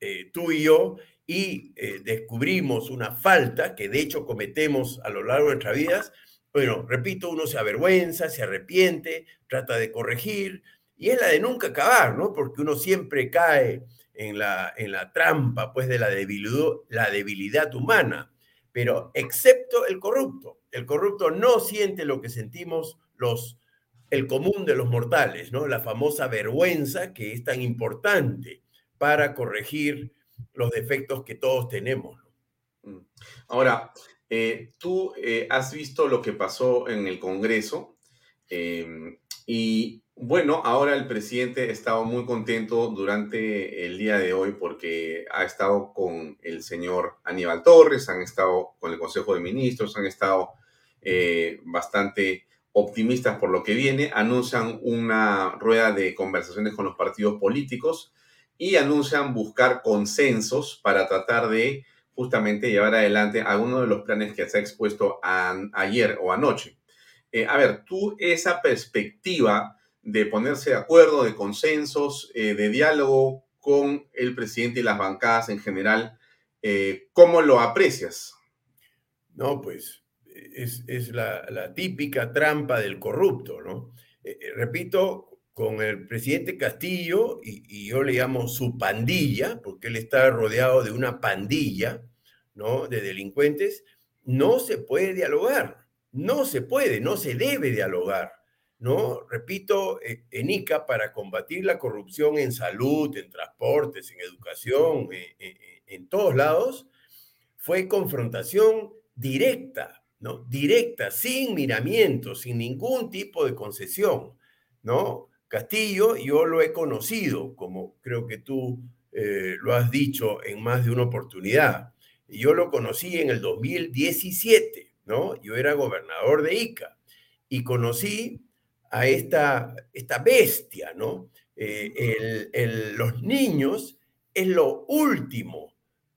eh, tú y yo y eh, descubrimos una falta que de hecho cometemos a lo largo de nuestras vidas, bueno, repito, uno se avergüenza, se arrepiente, trata de corregir, y es la de nunca acabar, ¿no? Porque uno siempre cae en la, en la trampa, pues, de la debilidad, la debilidad humana, pero excepto el corrupto. El corrupto no siente lo que sentimos los, el común de los mortales, ¿no? La famosa vergüenza que es tan importante para corregir los defectos que todos tenemos. Mm. Ahora, eh, tú eh, has visto lo que pasó en el Congreso em, y bueno, ahora el presidente ha estado muy contento durante el día de hoy porque ha estado con el señor Aníbal Torres, han estado con el Consejo de Ministros, han estado eh, bastante optimistas por lo que viene, anuncian una rueda de conversaciones con los partidos políticos y anuncian buscar consensos para tratar de justamente llevar adelante algunos de los planes que se ha expuesto ayer o anoche. Eh, a ver, tú esa perspectiva de ponerse de acuerdo, de consensos, eh, de diálogo con el presidente y las bancadas en general, eh, ¿cómo lo aprecias? No, pues es, la, típica trampa del corrupto, ¿no? repito, con el presidente Castillo, y, yo le llamo su pandilla, porque él está rodeado de una pandilla, ¿no? De delincuentes, no se puede dialogar, no se puede, no se debe dialogar, ¿no? Repito, eh, en ICA, para combatir la corrupción en salud, en transportes, en educación, eh, eh, en todos lados, fue confrontación directa, ¿no? Directa, sin miramiento, sin ningún tipo de concesión, ¿no? Castillo, yo lo he conocido, como creo que tú eh, lo has dicho en más de una oportunidad. Yo lo conocí en el 2017, ¿no? Yo era gobernador de Ica y conocí a esta, esta bestia, ¿no? Eh, los niños es lo último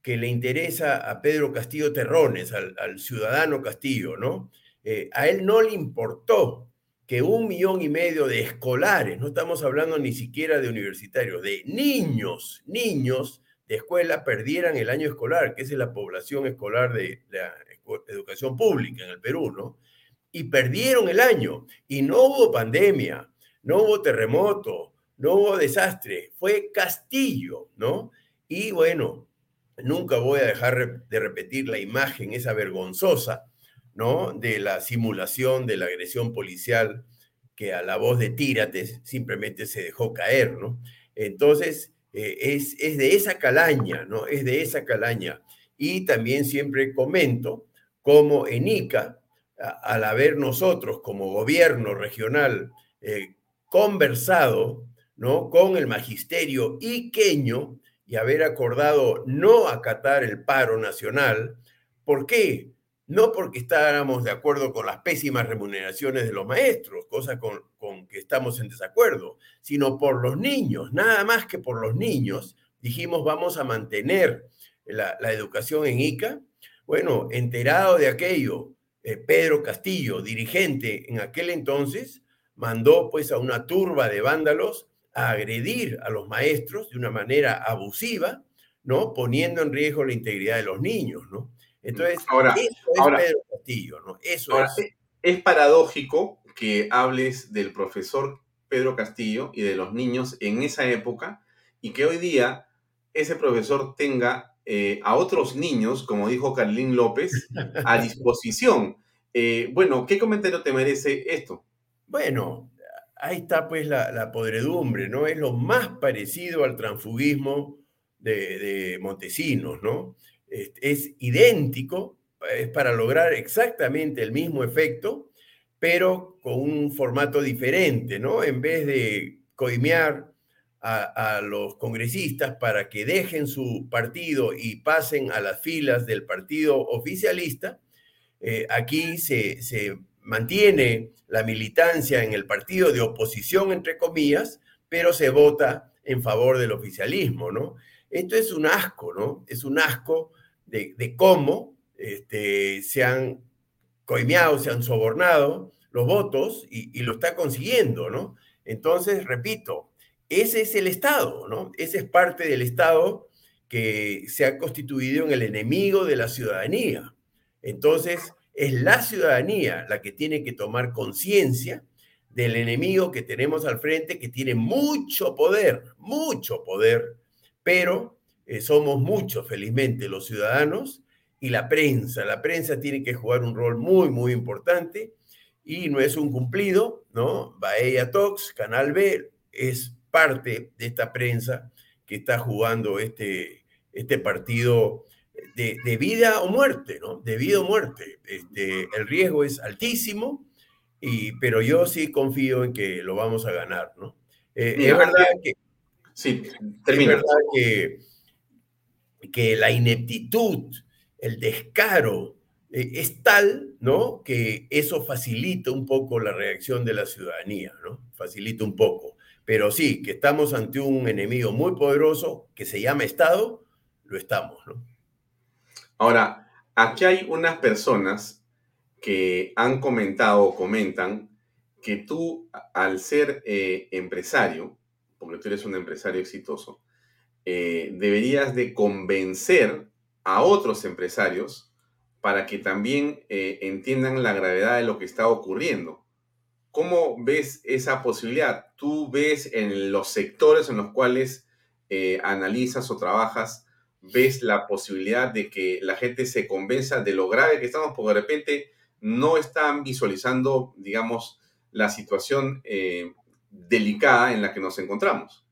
que le interesa a Pedro Castillo Terrones, al, ciudadano Castillo, ¿no? Eh, a él no le importó que un millón y medio de escolares, no estamos hablando ni siquiera de universitarios, de niños, niños de escuela perdieran el año escolar, que es la población escolar de la educación pública en el Perú, ¿no? Y perdieron el año y no hubo pandemia, no hubo terremoto, no hubo desastre, fue Castillo, ¿no? Y bueno, nunca voy a dejar de repetir la imagen esa vergonzosa ¿no? De la simulación de la agresión policial que a la voz de tírate simplemente se dejó caer. Entonces, eh, es, es, de esa calaña, ¿no? Es de esa calaña. Y también siempre comento cómo en ICA, al haber nosotros como gobierno regional eh, conversado, ¿no? Con el magisterio iqueño y haber acordado no acatar el paro nacional, ¿por qué? No porque estábamos de acuerdo con las pésimas remuneraciones de los maestros, cosa con, que estamos en desacuerdo, sino por los niños, nada más que por los niños, dijimos vamos a mantener la, educación en ICA. Bueno, enterado de aquello, eh, Pedro Castillo, dirigente en aquel entonces, mandó pues a una turba de vándalos a agredir a los maestros de una manera abusiva, ¿no? Poniendo en riesgo la integridad de los niños, ¿no? Entonces, ahora, eso es Pedro Castillo, ¿no? Eso es. Es paradójico que hables del profesor Pedro Castillo y de los niños en esa época y que hoy día ese profesor tenga eh, a otros niños, como dijo Carlín López, a disposición. Eh, bueno, ¿qué comentario te merece esto? Bueno, ahí está pues la, podredumbre, ¿no? Es lo más parecido al transfugismo de, de Montesinos, ¿no? Es idéntico, es para lograr exactamente el mismo efecto, pero con un formato diferente, ¿no? En vez de coimear a, los congresistas para que dejen su partido y pasen a las filas del partido oficialista, eh, aquí se, se mantiene la militancia en el partido de oposición, entre comillas, pero se vota en favor del oficialismo, ¿no? Esto es un asco, ¿no? Es un asco de, cómo este, se han coimeado, se han sobornado los votos y, lo está consiguiendo, ¿no? Entonces, repito, ese es el Estado, ¿no? Ese es parte del Estado que se ha constituido en el enemigo de la ciudadanía. Entonces, es la ciudadanía la que tiene que tomar conciencia del enemigo que tenemos al frente, que tiene mucho poder, mucho poder, pero eh, somos muchos, felizmente, los ciudadanos y la prensa. La prensa tiene que jugar un rol muy, muy importante y no es un cumplido, ¿no? Bahía Talks, Canal B, es parte de esta prensa que está jugando este, este partido de, vida o muerte, ¿no? De vida o muerte. Este, el riesgo es altísimo, y, pero yo sí confío en que lo vamos a ganar, ¿no? Eh, es verdad que... Sí, termina. Es verdad que que la ineptitud, el descaro eh, es tal, ¿no? Que eso facilita un poco la reacción de la ciudadanía, ¿no? Facilita un poco. Pero sí, que estamos ante un enemigo muy poderoso que se llama Estado, lo estamos, ¿no? Ahora, aquí hay unas personas que han comentado o comentan que tú, al ser eh, empresario, porque tú eres un empresario exitoso, eh, deberías de convencer a otros empresarios para que también eh, entiendan la gravedad de lo que está ocurriendo. ¿cómo ves esa posibilidad? ¿Tú ves en los sectores en los cuales eh, analizas o trabajas, ves la posibilidad de que la gente se convenza de lo grave que estamos, porque de repente no están visualizando, digamos, la situación delicada en la que nos encontramos.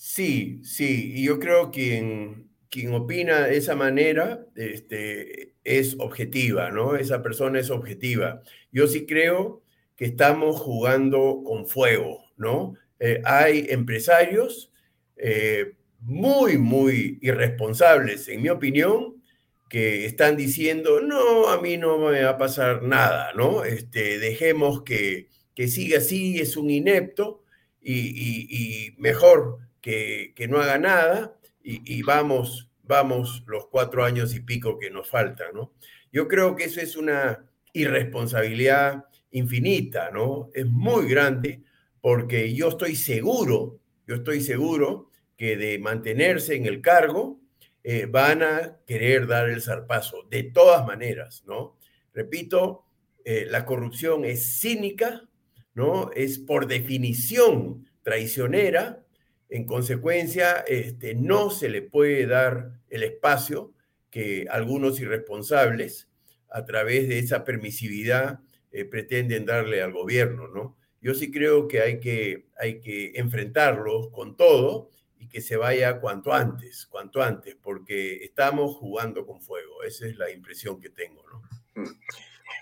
Sí, sí, y yo creo que quien opina de esa manera este, es objetiva, ¿no? Esa persona es objetiva. Yo sí creo que estamos jugando con fuego, ¿no? Eh, hay empresarios eh, muy, muy irresponsables, en mi opinión, que están diciendo, no, a mí no me va a pasar nada, ¿no? Este, dejemos que, que siga así, es un inepto y, mejor que, no haga nada y, vamos, vamos los cuatro años y pico que nos faltan, ¿no? Yo creo que eso es una irresponsabilidad infinita, ¿no? Es muy grande porque yo estoy seguro, yo estoy seguro que de mantenerse en el cargo, eh, van a querer dar el zarpazo, de todas maneras, ¿no? Repito, eh, la corrupción es cínica, ¿no? Es por definición traicionera, en consecuencia, este, no se le puede dar el espacio que algunos irresponsables, a través de esa permisividad, eh, pretenden darle al gobierno, ¿no? Yo sí creo que hay que, hay que enfrentarlos con todo y que se vaya cuanto antes, cuanto antes, porque estamos jugando con fuego. Esa es la impresión que tengo, ¿no?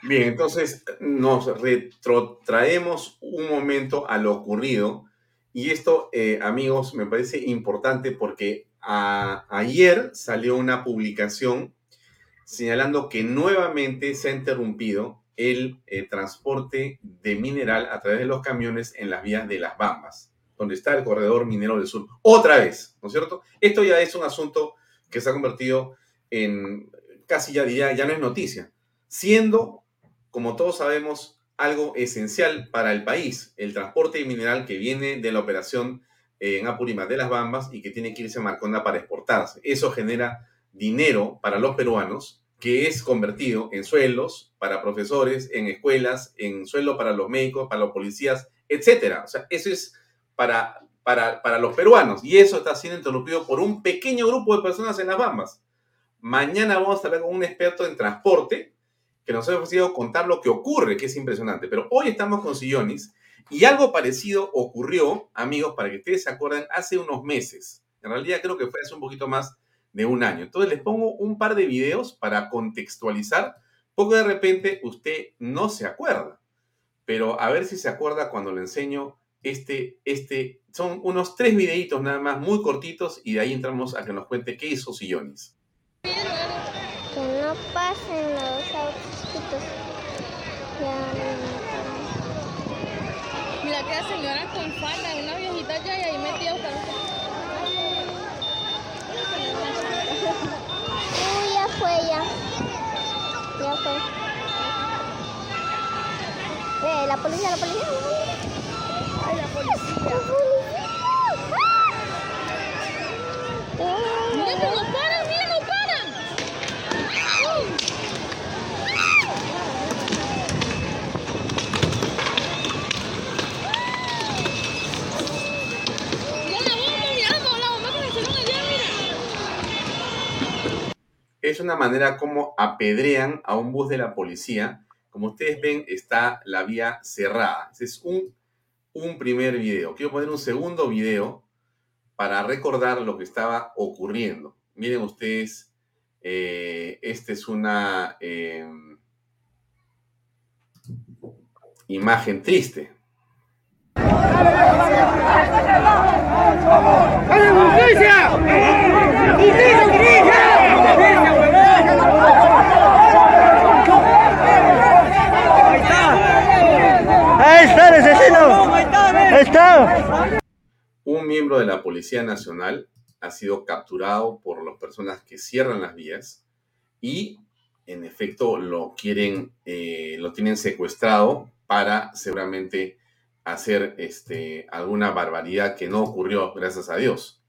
Bien, entonces nos retrotraemos un momento a lo ocurrido. Y esto, eh, amigos, me parece importante porque ayer salió una publicación señalando que nuevamente se ha interrumpido el eh, transporte de mineral a través de los camiones en las vías de las Bambas donde está el corredor minero del sur. Otra vez, ¿no es cierto? Esto ya es un asunto que se ha convertido en, casi ya diría, ya no es noticia, siendo, como todos sabemos, algo esencial para el país, el transporte mineral que viene de la operación en Apurímac de las Bambas y que tiene que irse a Marconda para exportarse. Eso genera dinero para los peruanos que es convertido en suelos para profesores, en escuelas, en suelo para los médicos, para los policías, etcétera. O sea, eso es para, para, los peruanos. Y eso está siendo interrumpido por un pequeño grupo de personas en las Bambas. Mañana vamos a hablar con un experto en transporte que nos ha ofrecido contar lo que ocurre, que es impresionante. Pero hoy estamos con Sillonis y algo parecido ocurrió, amigos, para que ustedes se acuerden, hace unos meses. En realidad creo que fue hace un poquito más de un año. Entonces les pongo un par de videos para contextualizar, porque de repente usted no se acuerda. Pero a ver si se acuerda cuando le enseño este, este, son unos tres videitos nada más, muy cortitos, y de ahí entramos a que nos cuente qué hizo Sillones. Que no pasen los Mira que la señora con falda, una viejita ya y ahí metía a buscar. Uy, ya fue ya. Ya fue. Eh, la policía, la policía. La policía. ¡Ay, la policía! ¡La policía! ¡Mira que no paran! ¡Mira, no paran! ¡Mira la bomba! ¡Mira la bomba que le hicieron allá! ¡Mira! Es una manera como apedrean a un bus de la policía. Como ustedes ven, está la vía cerrada. Es un un primer video. Quiero poner un segundo video para recordar lo que estaba ocurriendo. Miren ustedes, eh, esta es una em, imagen triste. ¡Ahí está el asesino! está! Un miembro de la Policía Nacional ha sido capturado por las personas que cierran las vías y en efecto lo quieren, eh, lo tienen secuestrado para seguramente hacer este, alguna barbaridad que no ocurrió, gracias a Dios.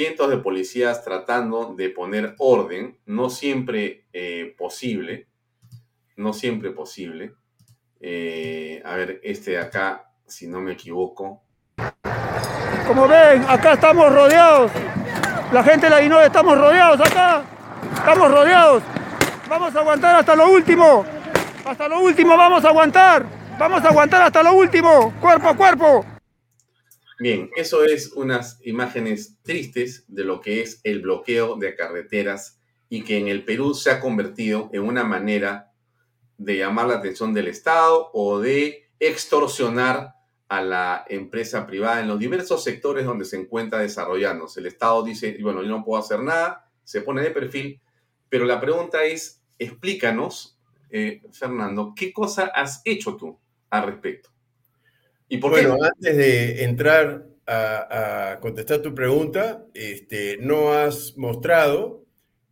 Cientos de policías tratando de poner orden, no siempre eh, posible, no siempre posible. Eh, a ver, este de acá, si no me equivoco. Como ven, acá estamos rodeados. La gente de la INOE estamos rodeados acá. Estamos rodeados. Vamos a aguantar hasta lo último. Hasta lo último vamos a aguantar. Vamos a aguantar hasta lo último. Cuerpo a cuerpo. Bien, eso es unas imágenes tristes de lo que es el bloqueo de carreteras y que en el Perú se ha convertido en una manera de llamar la atención del Estado o de extorsionar a la empresa privada en los diversos sectores donde se encuentra desarrollándose. El Estado dice, bueno, yo no puedo hacer nada, se pone de perfil, pero la pregunta es, explícanos, eh, Fernando, ¿qué cosa has hecho tú al respecto? ¿Y por bueno, antes de entrar a, contestar tu pregunta, este, no has mostrado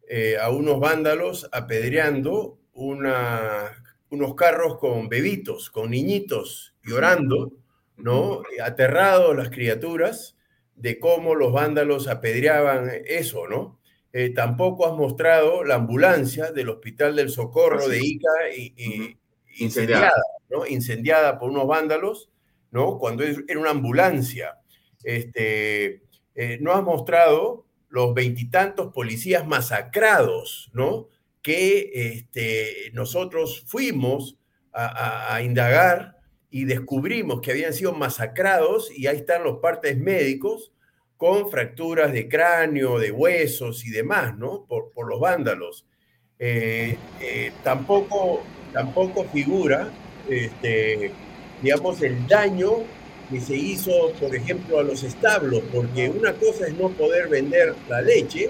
eh, a unos vándalos apedreando una, unos carros con bebitos, con niñitos llorando, ¿no? Aterrados las criaturas de cómo los vándalos apedreaban eso, ¿no? Eh, tampoco has mostrado la ambulancia del Hospital del Socorro de Ica y, incendiada, ¿no? Incendiada por unos vándalos ¿no? Cuando era una ambulancia. Este, eh, no has mostrado los veintitantos policías masacrados, ¿no? Que este, nosotros fuimos a, indagar y descubrimos que habían sido masacrados y ahí están los partes médicos con fracturas de cráneo, de huesos y demás, ¿no? Por, los vándalos. Eh, eh, tampoco, tampoco figura este, digamos, el daño que se hizo, por ejemplo, a los establos, porque una cosa es no poder vender la leche,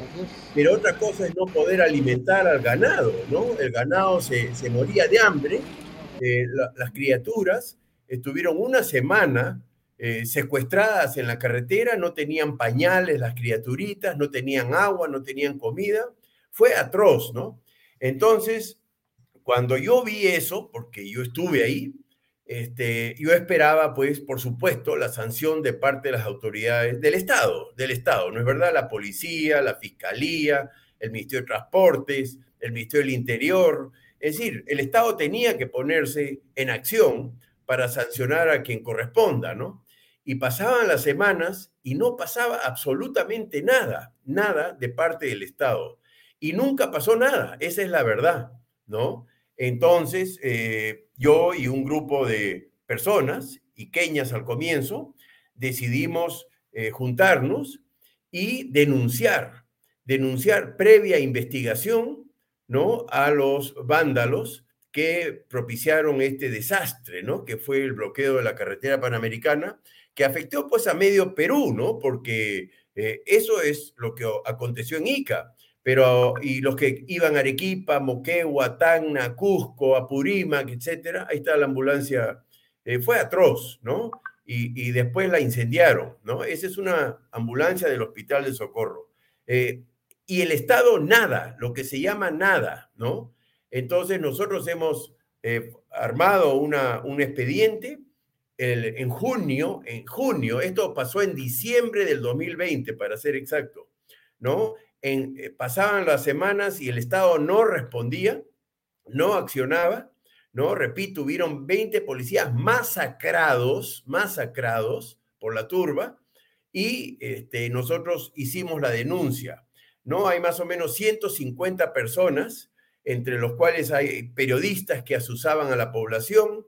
pero otra cosa es no poder alimentar al ganado, ¿no? El ganado se, moría de hambre, eh, las criaturas estuvieron una semana eh, secuestradas en la carretera, no tenían pañales las criaturitas, no tenían agua, no tenían comida, fue atroz, ¿no? Entonces, cuando yo vi eso, porque yo estuve ahí, este, yo esperaba, pues, por supuesto, la sanción de parte de las autoridades del Estado, del Estado, ¿no es verdad? La policía, la fiscalía, el Ministerio de Transportes, el Ministerio del Interior. Es decir, el Estado tenía que ponerse en acción para sancionar a quien corresponda, ¿no? Y pasaban las semanas y no pasaba absolutamente nada, nada de parte del Estado. Y nunca pasó nada, esa es la verdad, ¿no? Entonces, eh, yo y un grupo de personas, iqueñas al comienzo, decidimos eh, juntarnos y denunciar, denunciar previa investigación, ¿no? A los vándalos que propiciaron este desastre, ¿no? Que fue el bloqueo de la carretera panamericana, que afectó pues a medio Perú, ¿no? Porque eh, eso es lo que aconteció en Ica. Pero, y los que iban a Arequipa, Moquegua, Tacna, Cusco, Apurímac, etcétera, ahí está la ambulancia, eh, fue atroz, ¿no? Y, después la incendiaron, ¿no? Esa es una ambulancia del Hospital de Socorro. Eh, y el Estado nada, lo que se llama nada, ¿no? Entonces nosotros hemos eh, armado un expediente en junio, en junio, esto pasó en diciembre del 2020, para ser exacto, ¿no? Eh, pasaban las semanas y el Estado no respondía, no accionaba, ¿no? Repito, hubieron 20 policías masacrados, masacrados por la turba, y este, nosotros hicimos la denuncia, ¿no? Hay más o menos 150 personas, entre los cuales hay periodistas que asusaban a la población,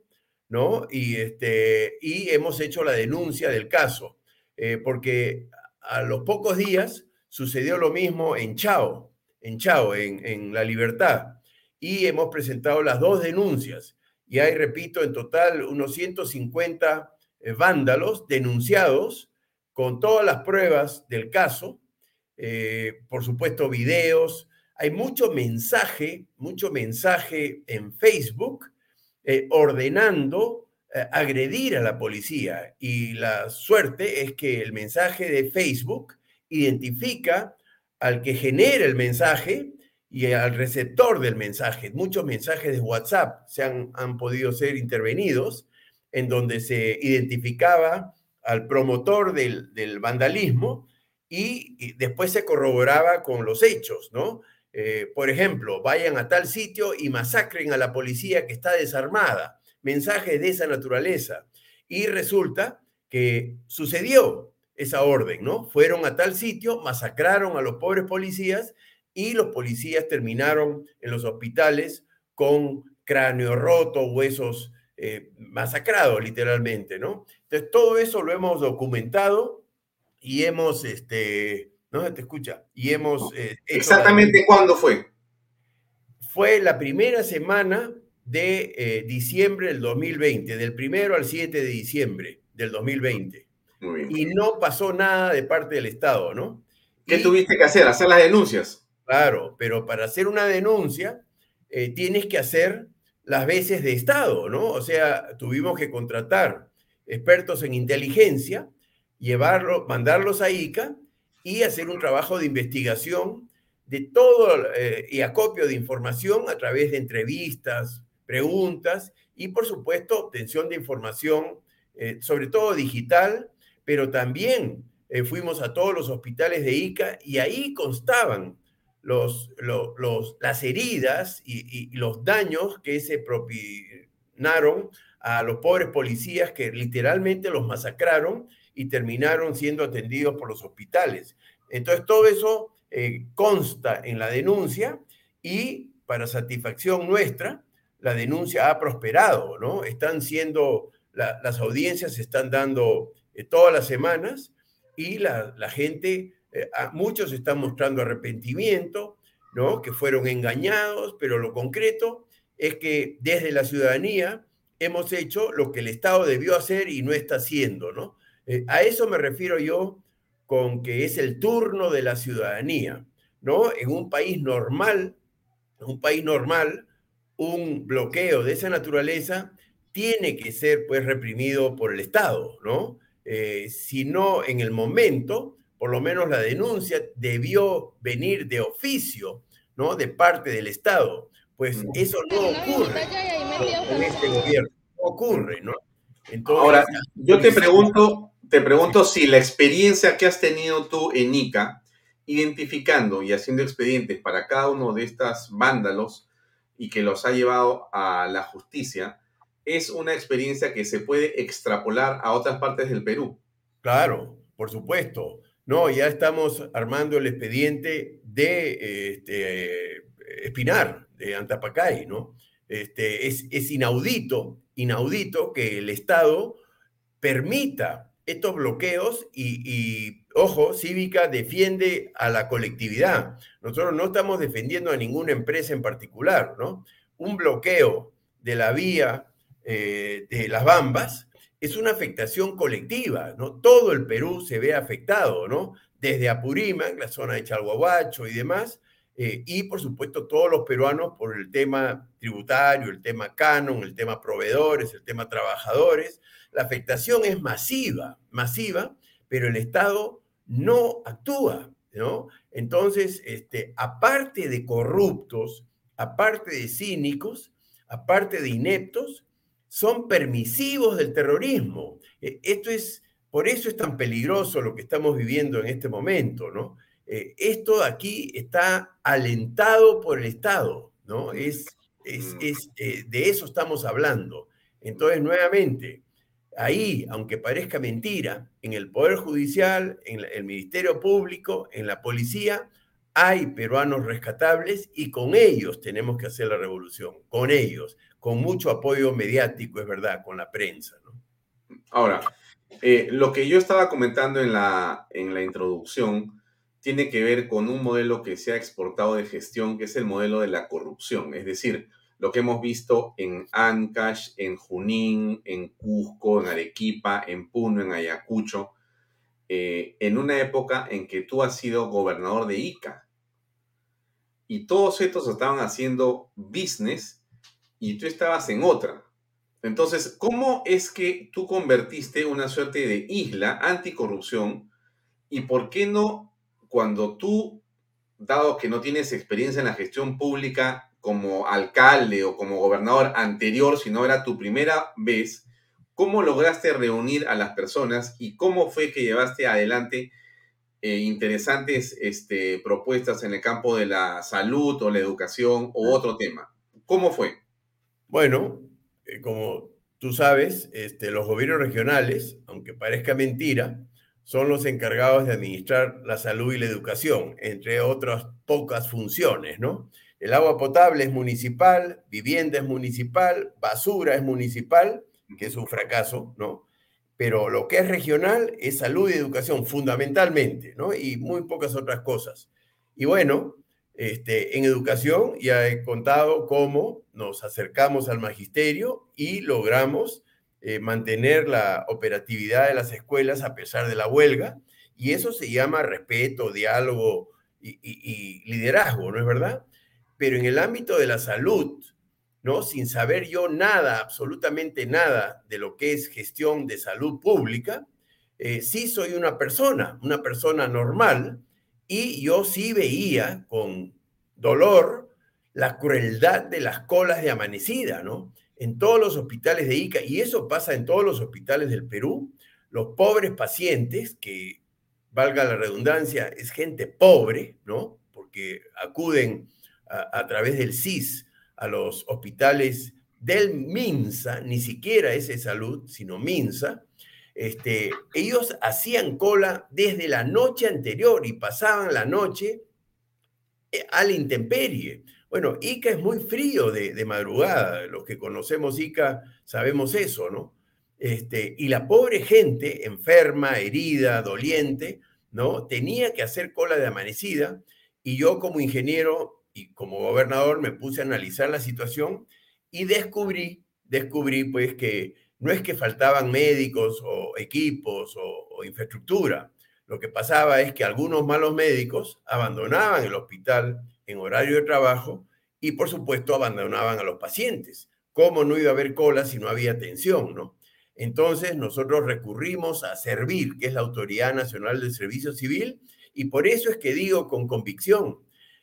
¿no? Y, este, y hemos hecho la denuncia del caso, eh, porque a los pocos días Sucedió lo mismo en Chao, en Chao, en, La Libertad. Y hemos presentado las dos denuncias. Y hay, repito, en total unos 150 eh, vándalos denunciados con todas las pruebas del caso, eh, por supuesto videos, hay mucho mensaje, mucho mensaje en Facebook eh, ordenando agredir a la policía. Y la suerte es que el mensaje de Facebook identifica al que genera el mensaje y al receptor del mensaje. Muchos mensajes de WhatsApp se han, han podido ser intervenidos en donde se identificaba al promotor del, del vandalismo y, después se corroboraba con los hechos, ¿no? Eh, por ejemplo, vayan a tal sitio y masacren a la policía que está desarmada. Mensajes de esa naturaleza. Y resulta que sucedió esa orden, ¿no? Fueron a tal sitio, masacraron a los pobres policías y los policías terminaron en los hospitales con cráneo roto, huesos eh, masacrados literalmente, ¿no? Entonces, todo eso lo hemos documentado y hemos, este, no se te escucha, y hemos... Eh, ¿Exactamente cuándo fue? Fue la primera semana de eh, diciembre del 2020, del primero al 7 de diciembre del 2020. Muy bien. Y no pasó nada de parte del Estado, ¿no? ¿Qué tuviste que hacer? ¿Hacer las denuncias? Claro, pero para hacer una denuncia eh, tienes que hacer las veces de Estado, ¿no? O sea, tuvimos que contratar expertos en inteligencia, llevarlo, mandarlos a ICA y hacer un trabajo de investigación de todo eh, y acopio de información a través de entrevistas, preguntas y, por supuesto, obtención de información, eh, sobre todo digital, pero también eh, fuimos a todos los hospitales de ICA y ahí constaban los, las heridas y, y, los daños que se propinaron a los pobres policías que literalmente los masacraron y terminaron siendo atendidos por los hospitales. Entonces, todo eso eh, consta en la denuncia y para satisfacción nuestra, la denuncia ha prosperado, ¿no? Están siendo, las audiencias se están dando eh, todas las semanas y la, gente, eh, muchos están mostrando arrepentimiento, ¿no? Que fueron engañados, pero lo concreto es que desde la ciudadanía hemos hecho lo que el Estado debió hacer y no está haciendo, ¿no? Eh, a eso me refiero yo con que es el turno de la ciudadanía, ¿no? En un país normal, un país normal, un bloqueo de esa naturaleza tiene que ser pues reprimido por el Estado, ¿no? Eh, si no en el momento, por lo menos la denuncia debió venir de oficio, ¿no? De parte del Estado. Pues eso no ocurre en este gobierno, no ocurre, ¿no? Ahora, yo te pregunto, te pregunto si la experiencia que has tenido tú en ICA, identificando y haciendo expedientes para cada uno de estas vándalos y que los ha llevado a la justicia, es una experiencia que se puede extrapolar a otras partes del Perú. Claro, por supuesto. No, ya estamos armando el expediente de este, Espinar, de Antapacay, ¿no? Este, es, inaudito, inaudito que el Estado permita estos bloqueos y, ojo, Cívica defiende a la colectividad. Nosotros no estamos defendiendo a ninguna empresa en particular, ¿no? Un bloqueo de la vía eh, de las Bambas es una afectación colectiva, ¿no? Todo el Perú se ve afectado, ¿no? Desde Apurímac, la zona de Chalhuahuacho y demás, eh, y por supuesto todos los peruanos por el tema tributario, el tema canon, el tema proveedores, el tema trabajadores, la afectación es masiva, masiva, pero el Estado no actúa, ¿no? Entonces, este, aparte de corruptos, aparte de cínicos, aparte de ineptos, son permisivos del terrorismo. E, esto es, por eso es tan peligroso lo que estamos viviendo en este momento, ¿no? Eh, esto aquí está alentado por el Estado, ¿no? Es, es, mm. eh, de eso estamos hablando. Entonces, nuevamente, ahí, aunque parezca mentira, en el Poder Judicial, en el Ministerio Público, en la policía, hay peruanos rescatables y con ellos tenemos que hacer la revolución, con ellos, con mucho apoyo mediático, es verdad, con la prensa. Ahora, eh, lo que yo estaba comentando en la, en la introducción tiene que ver con un modelo que se ha exportado de gestión, que es el modelo de la corrupción, es decir, lo que hemos visto en Ancash, en Junín, en Cusco, en Arequipa, en Puno, en Ayacucho, eh, en una época en que tú has sido gobernador de Ica. Y todos estos estaban haciendo business y tú estabas en otra. Entonces, ¿cómo es que tú convertiste una suerte de isla anticorrupción? ¿Y por qué no, cuando tú, dado que no tienes experiencia en la gestión pública, como alcalde o como gobernador anterior, si no era tu primera vez, ¿cómo lograste reunir a las personas y cómo fue que llevaste adelante eh, interesantes este, propuestas en el campo de la salud o la educación o otro tema. ¿Cómo fue? Bueno, eh, como tú sabes, este, los gobiernos regionales, aunque parezca mentira, son los encargados de administrar la salud y la educación, entre otras pocas funciones, ¿no? El agua potable es municipal, vivienda es municipal, basura es municipal, que es un fracaso, ¿no? Pero lo que es regional es salud y educación, fundamentalmente, ¿no? Y muy pocas otras cosas. Y bueno, este, en educación ya he contado cómo nos acercamos al magisterio y logramos eh, mantener la operatividad de las escuelas a pesar de la huelga. Y eso se llama respeto, diálogo y liderazgo, ¿no es verdad? pero en el ámbito de la salud, ¿no? Sin saber yo nada, absolutamente nada de lo que es gestión de salud pública, eh, sí soy una persona, una persona normal, y yo sí veía con dolor la crueldad de las colas de amanecida, ¿no? En todos los hospitales de Ica, y eso pasa en todos los hospitales del Perú, los pobres pacientes, que valga la redundancia, es gente pobre, ¿no? Porque acuden a, través del CIS a los hospitales del MINSA, ni siquiera ese salud, sino MINSA, este, ellos hacían cola desde la noche anterior y pasaban la noche eh, a la intemperie. Bueno, Ica es muy frío de, madrugada, los que conocemos Ica sabemos eso, ¿no? Este, y la pobre gente, enferma, herida, doliente, ¿no? Tenía que hacer cola de amanecida y yo como ingeniero y como gobernador me puse a analizar la situación y descubrí, descubrí pues que no es que faltaban médicos o equipos o, infraestructura. Lo que pasaba es que algunos malos médicos abandonaban el hospital en horario de trabajo y por supuesto abandonaban a los pacientes. ¿Cómo no iba a haber cola si no había atención, no? Entonces nosotros recurrimos a Servir, que es la Autoridad Nacional del Servicio Civil, y por eso es que digo con convicción,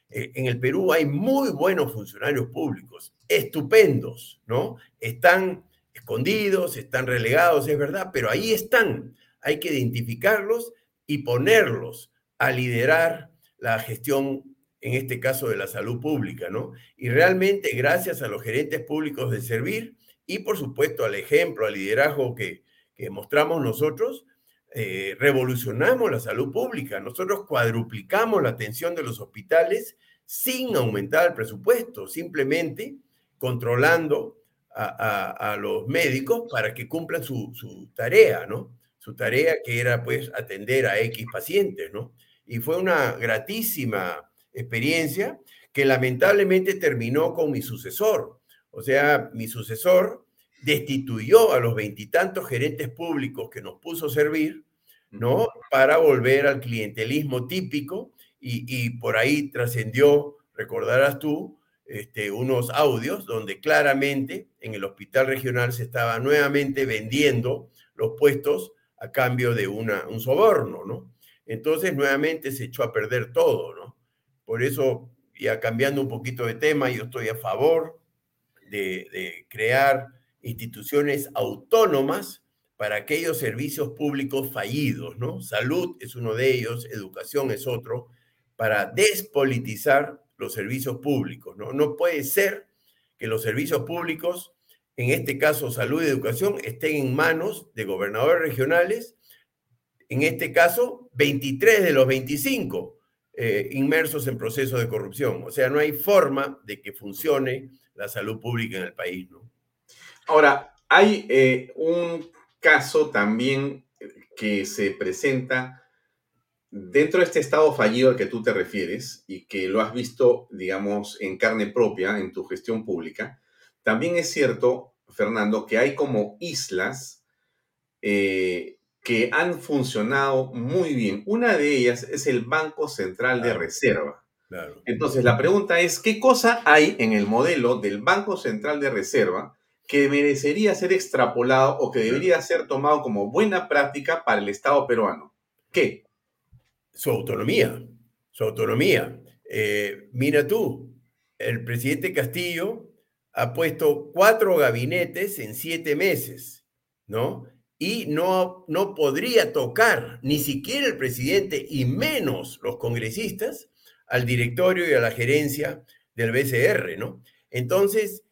eh, en el Perú hay muy buenos funcionarios públicos, estupendos, ¿no? Están escondidos, están relegados, es verdad, pero ahí están. Hay que identificarlos y ponerlos a liderar la gestión, en este caso de la salud pública, ¿no? Y realmente gracias a los gerentes públicos de servir y por supuesto al ejemplo, al liderazgo que, mostramos nosotros, eh, revolucionamos la salud pública. Nosotros cuadruplicamos la atención de los hospitales sin aumentar el presupuesto, simplemente controlando a, los médicos para que cumplan su, su, tarea, ¿no? Su tarea que era pues atender a X pacientes, ¿no? Y fue una gratísima experiencia que lamentablemente terminó con mi sucesor. O sea, mi sucesor destituyó a los veintitantos gerentes públicos que nos puso a servir, ¿no? Para volver al clientelismo típico y, por ahí trascendió, recordarás tú, este, unos audios donde claramente en el hospital regional se estaba nuevamente vendiendo los puestos a cambio de una, un soborno, ¿no? Entonces nuevamente se echó a perder todo, ¿no? Por eso, ya cambiando un poquito de tema, yo estoy a favor de crear instituciones autónomas para aquellos servicios públicos fallidos, ¿no? Salud es uno de ellos, educación es otro, para despolitizar los servicios públicos, ¿no? No puede ser que los servicios públicos, en este caso salud y educación, estén en manos de gobernadores regionales, en este caso 23 de los 25 eh, inmersos en procesos de corrupción. O sea, no hay forma de que funcione la salud pública en el país, ¿no? Ahora, hay eh, un caso también que se presenta dentro de este estado fallido al que tú te refieres y que lo has visto, digamos, en carne propia en tu gestión pública. También es cierto, Fernando, que hay como islas eh, que han funcionado muy bien. Una de ellas es el Banco Central de Reserva. Entonces, la pregunta es, ¿qué cosa hay en el modelo del Banco Central de Reserva que merecería ser extrapolado o que debería ser tomado como buena práctica para el Estado peruano? ¿Qué? Su autonomía, su autonomía. Eh, mira tú, el presidente Castillo ha puesto cuatro gabinetes en siete meses, ¿no? y no, no podría tocar ni siquiera el presidente y menos los congresistas al directorio y a la gerencia del BCR, ¿no? Entonces,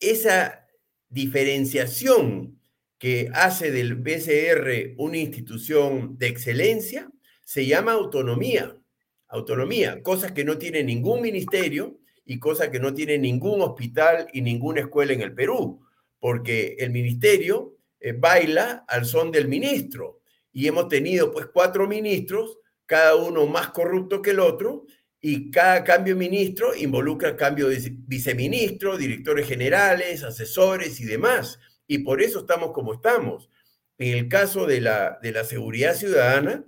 esa diferenciación que hace del BCR una institución de excelencia se llama autonomía. Autonomía, cosas que no tiene ningún ministerio y cosas que no tiene ningún hospital y ninguna escuela en el Perú, porque el ministerio eh, baila al son del ministro y hemos tenido pues cuatro ministros, cada uno más corrupto que el otro, y cada cambio de ministro involucra cambio de viceministro, directores generales, asesores y demás. Y por eso estamos como estamos. En el caso de la, de la seguridad ciudadana,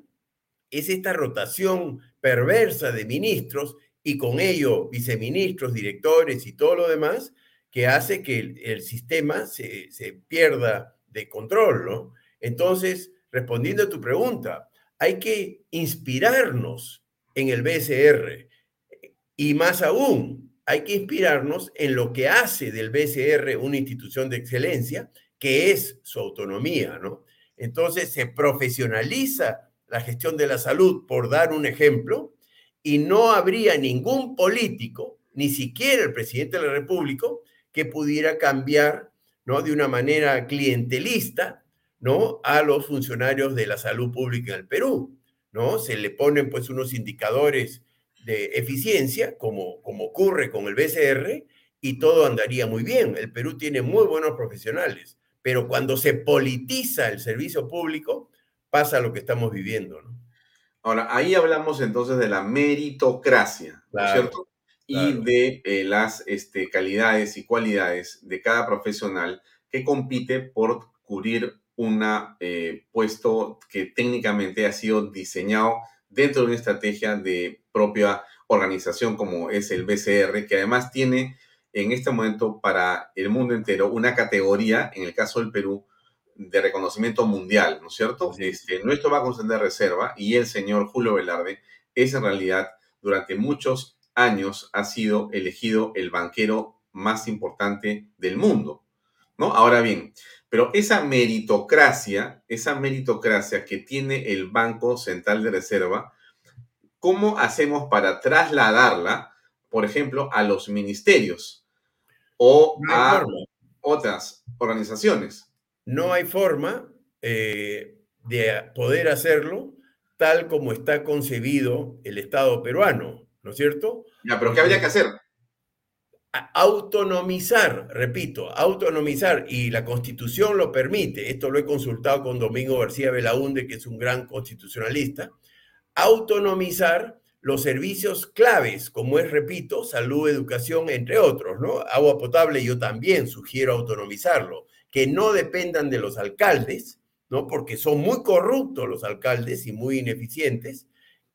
es esta rotación perversa de ministros y con ello viceministros, directores y todo lo demás, que hace que el, sistema se, se, pierda de control, ¿no? Entonces, respondiendo a tu pregunta, hay que inspirarnos en el BCR y más aún, hay que inspirarnos en lo que hace del BCR una institución de excelencia, que es su autonomía, ¿no? Entonces, se profesionaliza la gestión de la salud, por dar un ejemplo, y no habría ningún político, ni siquiera el presidente de la República, que pudiera cambiar ¿no? de una manera clientelista ¿no? a los funcionarios de la salud pública en el Perú. ¿no? Se le ponen pues unos indicadores de eficiencia, como, como ocurre con el BCR, y todo andaría muy bien. El Perú tiene muy buenos profesionales, pero cuando se politiza el servicio público, pasa lo que estamos viviendo. ¿no? Ahora, ahí hablamos entonces de la meritocracia, ¿no es cierto? Y de eh, las este, calidades y cualidades de cada profesional que compite por cubrir un eh, puesto que técnicamente ha sido diseñado dentro de una estrategia de propia organización como es el BCR, que además tiene en este momento para el mundo entero una categoría, en el caso del Perú, de reconocimiento mundial, ¿no es cierto? Este, nuestro Banco Central de Reserva y el señor Julio Velarde es en realidad durante muchos años ha sido elegido el banquero más importante del mundo, ¿no? Ahora bien, pero esa meritocracia, esa meritocracia que tiene el Banco Central de Reserva, ¿cómo hacemos para trasladarla, por ejemplo, a los ministerios o a otras organizaciones? No hay forma eh, de poder hacerlo tal como está concebido el Estado peruano, ¿no es cierto? Ya, pero ¿qué habría que hacer? Autonomizar, repito, autonomizar, y la constitución lo permite, esto lo he consultado con Domingo García Belaunde, que es un gran constitucionalista, autonomizar los servicios claves, como es, repito, salud, educación, entre otros, ¿no? Agua potable yo también sugiero autonomizarlo que no dependan de los alcaldes, ¿no? Porque son muy corruptos los alcaldes y muy ineficientes,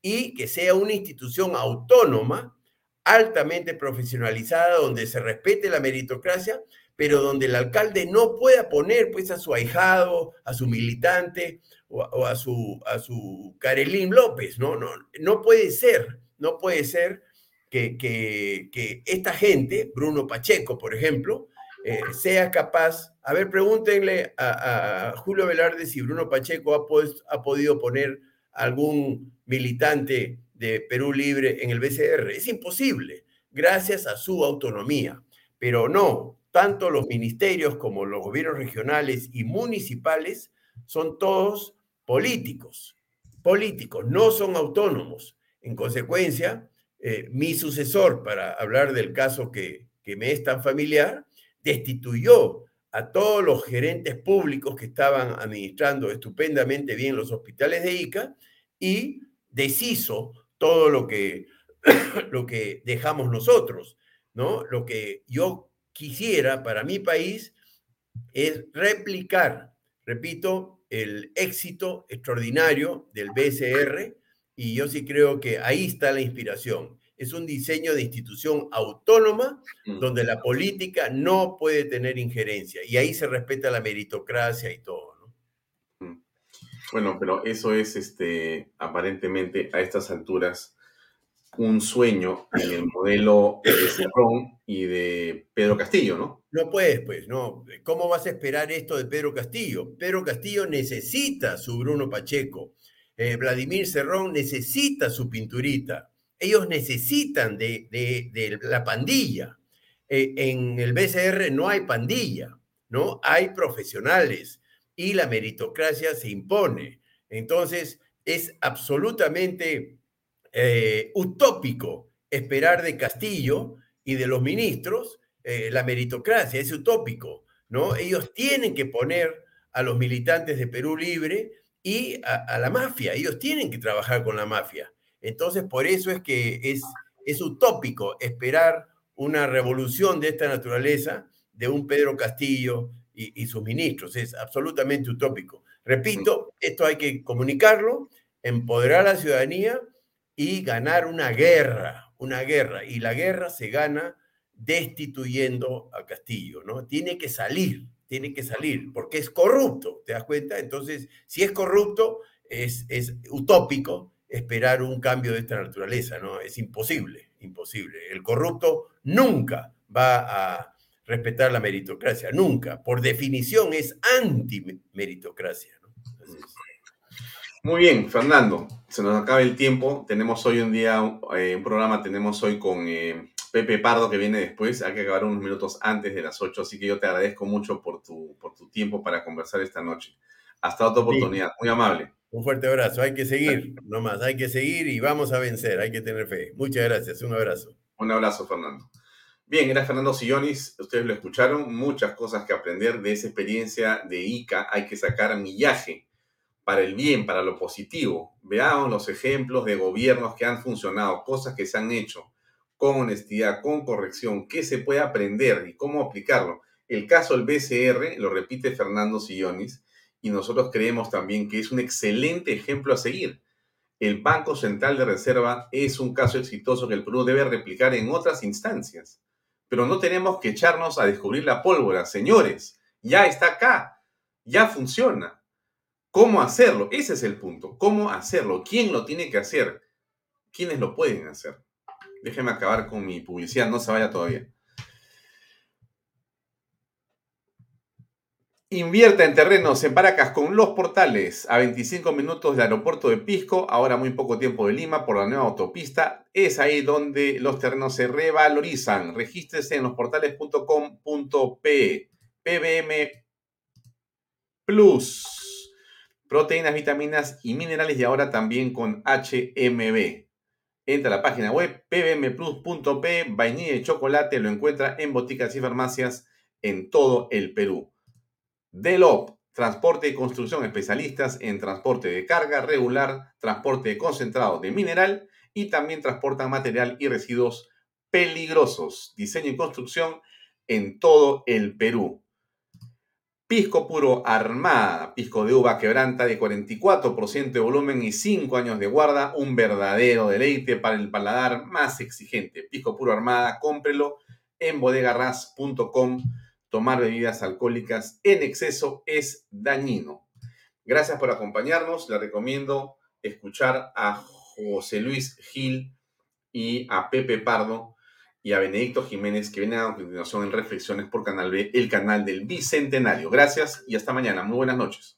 y que sea una institución autónoma, altamente profesionalizada, donde se respete la meritocracia, pero donde el alcalde no pueda poner pues a su ahijado, a su militante o, a su a su Carelín López, ¿no? No, no puede ser, no puede ser que, que, que esta gente, Bruno Pacheco, por ejemplo, eh, sea capaz. A ver, pregúntenle a, Julio Velarde si Bruno Pacheco ha, ha podido poner algún militante de Perú Libre en el BCR. Es imposible, gracias a su autonomía. Pero no, tanto los ministerios como los gobiernos regionales y municipales son todos políticos, políticos, no son autónomos. En consecuencia, eh, mi sucesor, para hablar del caso que, que me es tan familiar, destituyó a todos los gerentes públicos que estaban administrando estupendamente bien los hospitales de ICA y deshizo todo lo que, lo que dejamos nosotros, ¿no? Lo que yo quisiera para mi país es replicar, repito, el éxito extraordinario del BCR y yo sí creo que ahí está la inspiración es un diseño de institución autónoma mm. donde la política no puede tener injerencia y ahí se respeta la meritocracia y todo. ¿no? Mm. Bueno, pero eso es este, aparentemente a estas alturas un sueño en el modelo de Cerrón y de Pedro Castillo, ¿no? No puedes, pues, no. ¿Cómo vas a esperar esto de Pedro Castillo? Pedro Castillo necesita su Bruno Pacheco. Eh, Vladimir Cerrón necesita su pinturita. Ellos necesitan de, la pandilla. Eh, en el BCR no hay pandilla, ¿no? Hay profesionales y la meritocracia se impone. Entonces, es absolutamente eh, utópico esperar de Castillo y de los ministros eh, la meritocracia, es utópico, ¿no? Ellos tienen que poner a los militantes de Perú Libre y a, la mafia, ellos tienen que trabajar con la mafia. Entonces, por eso es que es, utópico esperar una revolución de esta naturaleza de un Pedro Castillo y, y sus ministros, es absolutamente utópico. Repito, esto hay que comunicarlo, empoderar a la ciudadanía y ganar una guerra, una guerra. Y la guerra se gana destituyendo a Castillo, ¿no? Tiene que salir, tiene que salir, porque es corrupto, ¿te das cuenta? Entonces, si es corrupto, es utópico esperar un cambio de esta naturaleza, ¿no? Es imposible, imposible. El corrupto nunca va a respetar la meritocracia, nunca. Por definición es anti-meritocracia, ¿no? Muy bien, Fernando, se nos acaba el tiempo. Tenemos hoy un día, eh, un programa, tenemos hoy con eh, Pepe Pardo que viene después. Hay que acabar unos minutos antes de las 8, así que yo te agradezco mucho por tu, por tu tiempo para conversar esta noche. Hasta otra oportunidad, muy amable. Un fuerte abrazo, hay que seguir, nomás, hay que seguir y vamos a vencer, hay que tener fe. Muchas gracias, un abrazo. Un abrazo, Fernando. Bien, era Fernando Sillonis, ustedes lo escucharon, muchas cosas que aprender de esa experiencia de ICA, hay que sacar millaje para el bien, para lo positivo. Veamos los ejemplos de gobiernos que han funcionado, cosas que se han hecho con honestidad, con corrección, qué se puede aprender y cómo aplicarlo. El caso del BCR lo repite Fernando Sillonis y nosotros creemos también que es un excelente ejemplo a seguir. El Banco Central de Reserva es un caso exitoso que el Perú debe replicar en otras instancias. Pero no tenemos que echarnos a descubrir la pólvora, señores. Ya está acá, ya funciona. ¿Cómo hacerlo? Ese es el punto. ¿Cómo hacerlo? ¿Quién lo tiene que hacer? ¿Quiénes lo pueden hacer? Déjeme acabar con mi publicidad, no se vaya todavía. Invierta en terrenos en Paracas con los portales a 25 minutos del aeropuerto de Pisco, ahora muy poco tiempo de Lima por la nueva autopista. Es ahí donde los terrenos se revalorizan. Regístrese en losportales.com.pe. PBM Plus proteínas, vitaminas y minerales y ahora también con HMB. Entra a la página web pbmplus.p, vainilla y chocolate, lo encuentra en boticas y farmacias en todo el Perú. Delop, transporte y construcción especialistas en transporte de carga regular, transporte de concentrado de mineral y también transportan material y residuos peligrosos. Diseño y construcción en todo el Perú. Pisco puro armada, pisco de uva quebranta de 44% de volumen y 5 años de guarda, un verdadero deleite para el paladar más exigente. Pisco puro armada, cómprelo en bodegarras.com. Tomar bebidas alcohólicas en exceso es dañino. Gracias por acompañarnos. Le recomiendo escuchar a José Luis Gil y a Pepe Pardo y a Benedicto Jiménez, que viene a continuación en Reflexiones por Canal B, el canal del Bicentenario. Gracias y hasta mañana. Muy buenas noches.